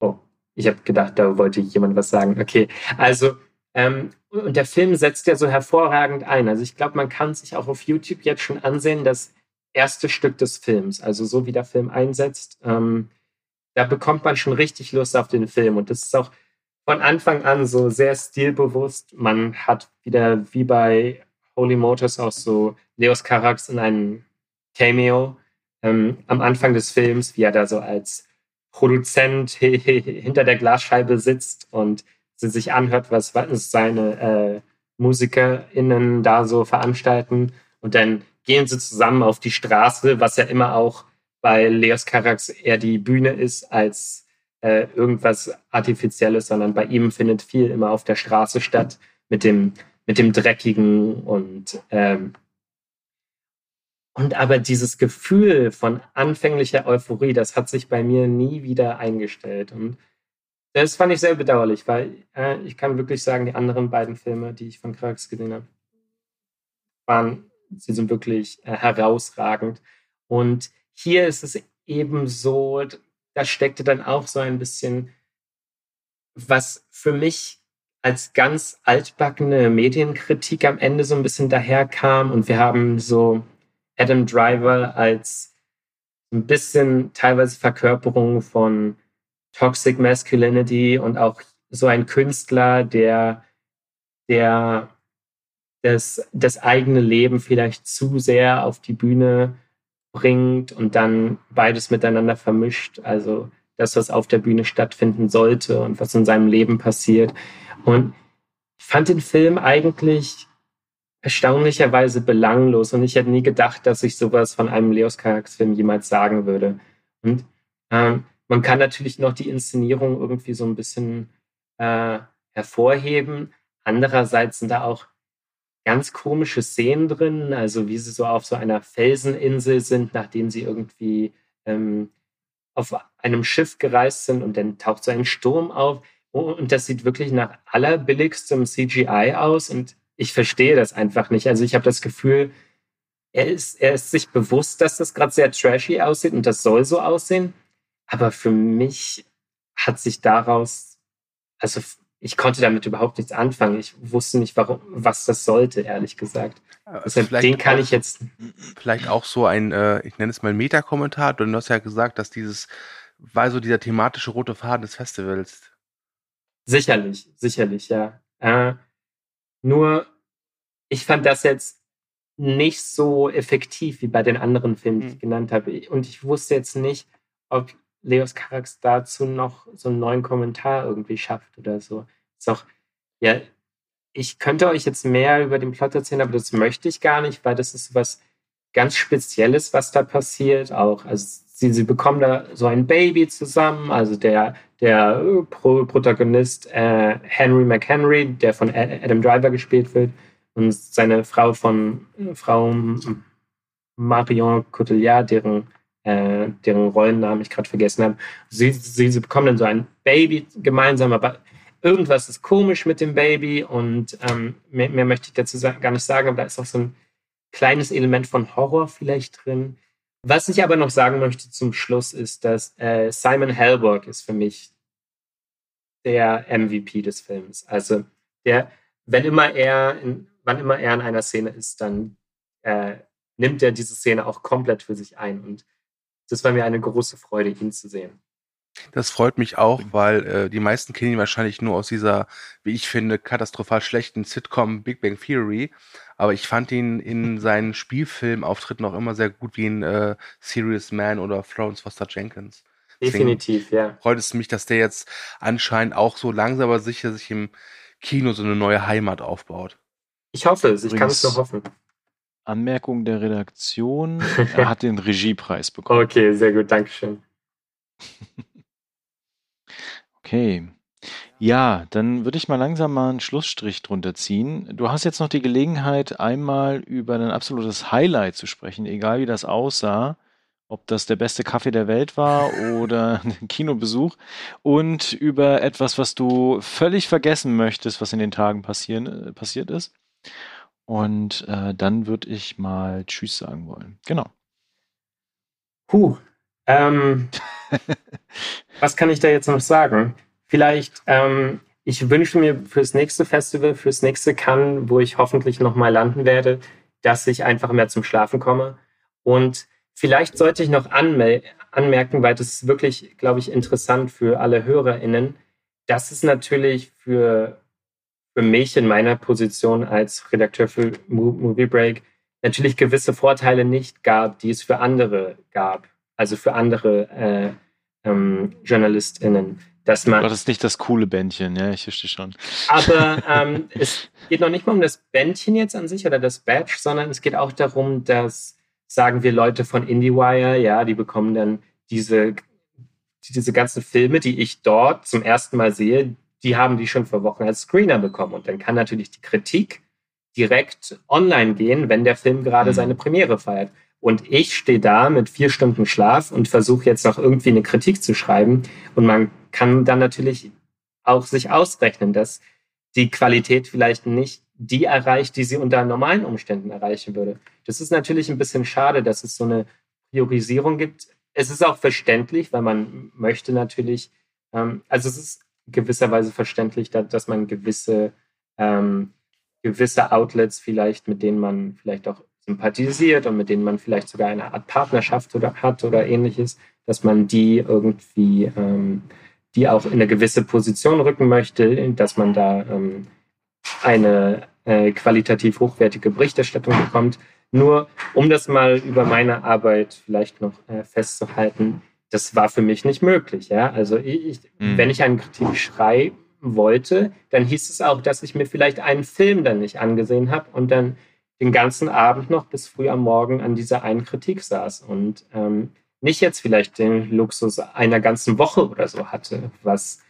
oh, ich habe gedacht, da wollte jemand was sagen. Okay, also ähm, und der Film setzt ja so hervorragend ein. Also ich glaube, man kann sich auch auf YouTube jetzt schon ansehen, das erste Stück des Films, also so wie der Film einsetzt, ähm, da bekommt man schon richtig Lust auf den Film. Und das ist auch von Anfang an so sehr stilbewusst. Man hat wieder wie bei Holy Motors auch so Leos Carax in einem Cameo ähm, am Anfang des Films, wie er da so als Produzent hinter der Glasscheibe sitzt und sich anhört, was, was seine äh, MusikerInnen da so veranstalten. Und dann gehen sie zusammen auf die Straße, was ja immer auch bei Leos Carax eher die Bühne ist als äh, irgendwas Artifizielles, sondern bei ihm findet viel immer auf der Straße statt mit dem, mit dem Dreckigen und ähm, und aber dieses Gefühl von anfänglicher Euphorie, das hat sich bei mir nie wieder eingestellt. Und das fand ich sehr bedauerlich, weil äh, ich kann wirklich sagen, die anderen beiden Filme, die ich von Krax gesehen habe, waren, sie sind wirklich äh, herausragend. Und hier ist es eben so, da steckte dann auch so ein bisschen, was für mich als ganz altbackene Medienkritik am Ende so ein bisschen daherkam. Und wir haben so Adam Driver als ein bisschen teilweise Verkörperung von Toxic Masculinity und auch so ein Künstler, der, der das, das eigene Leben vielleicht zu sehr auf die Bühne bringt und dann beides miteinander vermischt. Also das, was auf der Bühne stattfinden sollte und was in seinem Leben passiert. Und ich fand den Film eigentlich erstaunlicherweise belanglos und ich hätte nie gedacht, dass ich sowas von einem Leos Carax-Film jemals sagen würde. Und ähm, man kann natürlich noch die Inszenierung irgendwie so ein bisschen äh, hervorheben. Andererseits sind da auch ganz komische Szenen drin, also wie sie so auf so einer Felseninsel sind, nachdem sie irgendwie ähm, auf einem Schiff gereist sind und dann taucht so ein Sturm auf. Und das sieht wirklich nach allerbilligstem CGI aus und ich verstehe das einfach nicht. Also ich habe das Gefühl, er ist, er ist sich bewusst, dass das gerade sehr trashy aussieht und das soll so aussehen. Aber für mich hat sich daraus, also ich konnte damit überhaupt nichts anfangen. Ich wusste nicht, warum, was das sollte, ehrlich gesagt. Also den kann auch, ich jetzt. Vielleicht auch so ein, äh, ich nenne es mal Meta-Kommentar. Du hast ja gesagt, dass dieses war so dieser thematische rote Faden des Festivals. Sicherlich, sicherlich, ja. Äh, nur, ich fand das jetzt nicht so effektiv wie bei den anderen Filmen, die ich hm. genannt habe. Und ich wusste jetzt nicht, ob Leos Carax dazu noch so einen neuen Kommentar irgendwie schafft oder so. Ist auch, ja, ich könnte euch jetzt mehr über den Plot erzählen, aber das möchte ich gar nicht, weil das ist was ganz Spezielles, was da passiert. Auch, also sie, sie bekommen da so ein Baby zusammen, also der, der Pro Protagonist äh, Henry McHenry, der von Adam Driver gespielt wird, und seine Frau von Frau Marion Cotillard, deren äh, deren Rollennamen ich gerade vergessen habe. Sie, sie, sie bekommen dann so ein Baby gemeinsam, aber irgendwas ist komisch mit dem Baby und ähm, mehr, mehr, möchte ich dazu gar nicht sagen, aber da ist auch so ein kleines Element von Horror vielleicht drin. Was ich aber noch sagen möchte zum Schluss ist, dass äh, Simon Helberg ist für mich der MVP des Films. Also der, wenn immer er, in, wann immer er in einer Szene ist, dann äh, nimmt er diese Szene auch komplett für sich ein und das war mir eine große Freude, ihn zu sehen. Das freut mich auch, weil äh, die meisten kennen ihn wahrscheinlich nur aus dieser, wie ich finde, katastrophal schlechten Sitcom Big Bang Theory. Aber ich fand ihn in seinen Spielfilmauftritten auch immer sehr gut wie in äh, Serious Man oder Florence Foster Jenkins. Definitiv, Deswegen ja. Freut es mich, dass der jetzt anscheinend auch so langsam aber sicher sich im Kino so eine neue Heimat aufbaut. Ich hoffe es, ich kann es nur hoffen. Anmerkung der Redaktion, er hat den Regiepreis bekommen. Okay, sehr gut, Dankeschön. okay. Ja, dann würde ich mal langsam mal einen Schlussstrich drunter ziehen. Du hast jetzt noch die Gelegenheit, einmal über dein absolutes Highlight zu sprechen, egal wie das aussah, ob das der beste Kaffee der Welt war oder ein Kinobesuch und über etwas, was du völlig vergessen möchtest, was in den Tagen passieren, äh, passiert ist. Und äh, dann würde ich mal Tschüss sagen wollen. Genau. Puh. Ähm, was kann ich da jetzt noch sagen? Vielleicht, ähm, ich wünsche mir fürs nächste Festival, fürs nächste Cannes, wo ich hoffentlich nochmal landen werde, dass ich einfach mehr zum Schlafen komme. Und vielleicht sollte ich noch anmerken, weil das ist wirklich, glaube ich, interessant für alle HörerInnen, dass es natürlich für für mich in meiner Position als Redakteur für Movie Break natürlich gewisse Vorteile nicht gab, die es für andere gab. Also für andere äh, ähm, JournalistInnen. Dass man, das ist nicht das coole Bändchen, ja, ich verstehe schon. Aber ähm, es geht noch nicht mal um das Bändchen jetzt an sich oder das Badge, sondern es geht auch darum, dass, sagen wir, Leute von IndieWire, ja, die bekommen dann diese, diese ganzen Filme, die ich dort zum ersten Mal sehe, die haben die schon vor Wochen als Screener bekommen. Und dann kann natürlich die Kritik direkt online gehen, wenn der Film gerade mhm. seine Premiere feiert. Und ich stehe da mit vier Stunden Schlaf und versuche jetzt noch irgendwie eine Kritik zu schreiben. Und man kann dann natürlich auch sich ausrechnen, dass die Qualität vielleicht nicht die erreicht, die sie unter normalen Umständen erreichen würde. Das ist natürlich ein bisschen schade, dass es so eine Priorisierung gibt. Es ist auch verständlich, weil man möchte natürlich, ähm, also es ist gewisserweise verständlich, dass man gewisse, ähm, gewisse Outlets vielleicht, mit denen man vielleicht auch sympathisiert und mit denen man vielleicht sogar eine Art Partnerschaft oder hat oder ähnliches, dass man die irgendwie, ähm, die auch in eine gewisse Position rücken möchte, dass man da ähm, eine äh, qualitativ hochwertige Berichterstattung bekommt. Nur um das mal über meine Arbeit vielleicht noch äh, festzuhalten, das war für mich nicht möglich. Ja? Also ich, mhm. wenn ich eine Kritik schreiben wollte, dann hieß es auch, dass ich mir vielleicht einen Film dann nicht angesehen habe und dann den ganzen Abend noch bis früh am Morgen an dieser einen Kritik saß und ähm, nicht jetzt vielleicht den Luxus einer ganzen Woche oder so hatte, was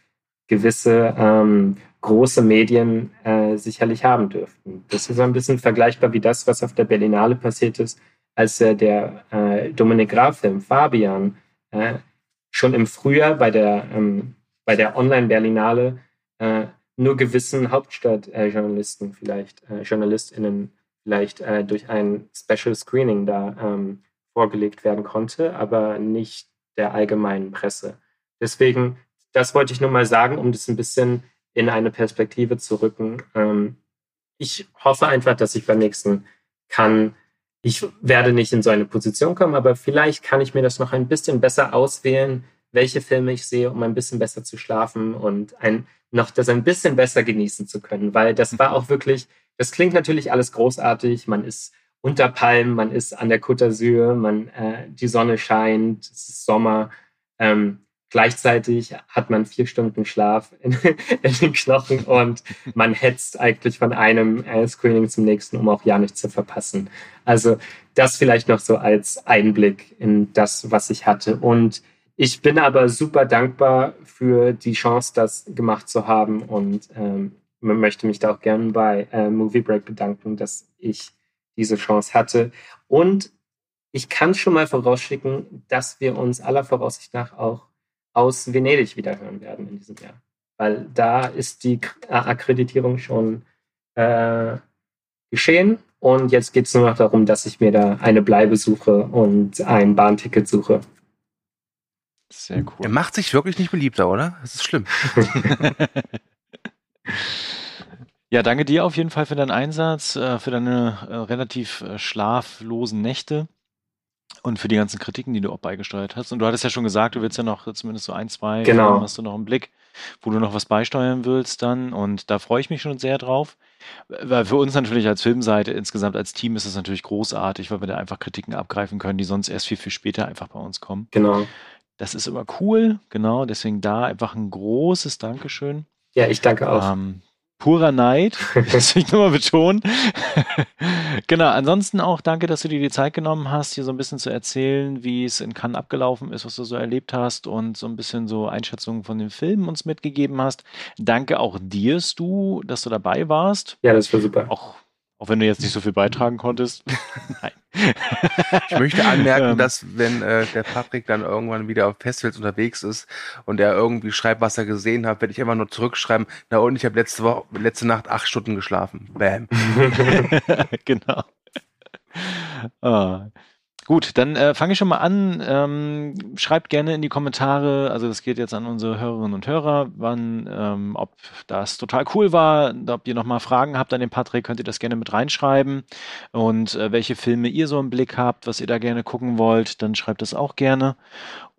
gewisse ähm, große Medien äh, sicherlich haben dürften. Das ist ein bisschen vergleichbar wie das, was auf der Berlinale passiert ist, als äh, der äh, Dominik Graf-Film Fabian äh, schon im Frühjahr bei der, ähm, bei der Online-Berlinale äh, nur gewissen Hauptstadtjournalisten vielleicht, äh, JournalistInnen vielleicht äh, durch ein Special Screening da ähm, vorgelegt werden konnte, aber nicht der allgemeinen Presse. Deswegen, das wollte ich nur mal sagen, um das ein bisschen in eine Perspektive zu rücken. Ähm, ich hoffe einfach, dass ich beim nächsten kann. Ich werde nicht in so eine Position kommen, aber vielleicht kann ich mir das noch ein bisschen besser auswählen, welche Filme ich sehe, um ein bisschen besser zu schlafen und ein, noch das ein bisschen besser genießen zu können, weil das war auch wirklich, das klingt natürlich alles großartig. Man ist unter Palmen, man ist an der Côte d'Azur, man, äh, die Sonne scheint, es ist Sommer. Ähm, gleichzeitig hat man vier Stunden Schlaf in, in, den Knochen und man hetzt eigentlich von einem äh, Screening zum nächsten, um auch ja nichts zu verpassen. Also das vielleicht noch so als Einblick in das, was ich hatte. Und ich bin aber super dankbar für die Chance, das gemacht zu haben und ähm, möchte mich da auch gerne bei äh, Movie Break bedanken, dass ich diese Chance hatte. Und ich kann schon mal vorausschicken, dass wir uns aller Voraussicht nach auch aus Venedig wieder hören werden in diesem Jahr. Weil da ist die Akkreditierung schon äh, geschehen. Und jetzt geht es nur noch darum, dass ich mir da eine Bleibe suche und ein Bahnticket suche. Sehr cool. Er macht sich wirklich nicht beliebter, oder? Das ist schlimm. ja, danke dir auf jeden Fall für deinen Einsatz, äh, für deine äh, relativ äh, schlaflosen Nächte und für die ganzen Kritiken, die du auch beigesteuert hast. Und du hattest ja schon gesagt, du willst ja noch zumindest so ein, zwei, genau. hast du noch im Blick, wo du noch was beisteuern willst dann. Und da freue ich mich schon sehr drauf. Weil für uns natürlich als Filmseite insgesamt als Team ist es natürlich großartig, weil wir da einfach Kritiken abgreifen können, die sonst erst viel, viel später einfach bei uns kommen. Genau. Das ist immer cool, genau. Deswegen da einfach ein großes Dankeschön. Ja, ich danke auch. Ähm, purer Neid, das will ich nochmal betonen. genau, ansonsten auch danke, dass du dir die Zeit genommen hast, hier so ein bisschen zu erzählen, wie es in Cannes abgelaufen ist, was du so erlebt hast und so ein bisschen so Einschätzungen von den Filmen uns mitgegeben hast. Danke auch dir, Stu, dass du dabei warst. Ja, das war super. Auch auch wenn du jetzt nicht so viel beitragen konntest. Nein. Ich möchte anmerken, ähm. dass wenn äh, der Patrick dann irgendwann wieder auf Festivals unterwegs ist und er irgendwie schreibt, was er gesehen hat, werde ich immer nur zurückschreiben, na und ich habe letzte Woche, letzte Nacht acht Stunden geschlafen. Bam. genau. Ah. Gut, dann äh, fange ich schon mal an. Ähm, schreibt gerne in die Kommentare, also das geht jetzt an unsere Hörerinnen und Hörer, wann, ähm, ob das total cool war, ob ihr nochmal Fragen habt an den Patrick, könnt ihr das gerne mit reinschreiben. Und äh, welche Filme ihr so im Blick habt, was ihr da gerne gucken wollt, dann schreibt das auch gerne.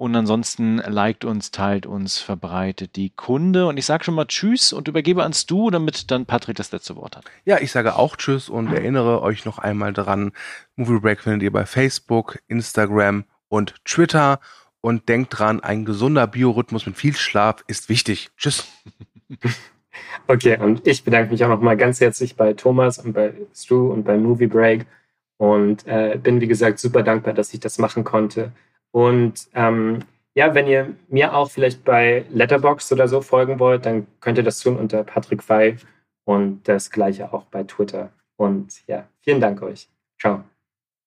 Und ansonsten liked uns, teilt uns, verbreitet die Kunde. Und ich sage schon mal Tschüss und übergebe ans Du, damit dann Patrick das letzte Wort hat. Ja, ich sage auch Tschüss und erinnere euch noch einmal dran, Movie Break findet ihr bei Facebook, Instagram und Twitter. Und denkt dran, ein gesunder Biorhythmus mit viel Schlaf ist wichtig. Tschüss. Okay, und ich bedanke mich auch nochmal ganz herzlich bei Thomas und bei Stu und bei Movie Break und äh, bin, wie gesagt, super dankbar, dass ich das machen konnte. Und ähm, ja, wenn ihr mir auch vielleicht bei Letterbox oder so folgen wollt, dann könnt ihr das tun unter Patrick Fey und das gleiche auch bei Twitter. Und ja, vielen Dank euch. Ciao.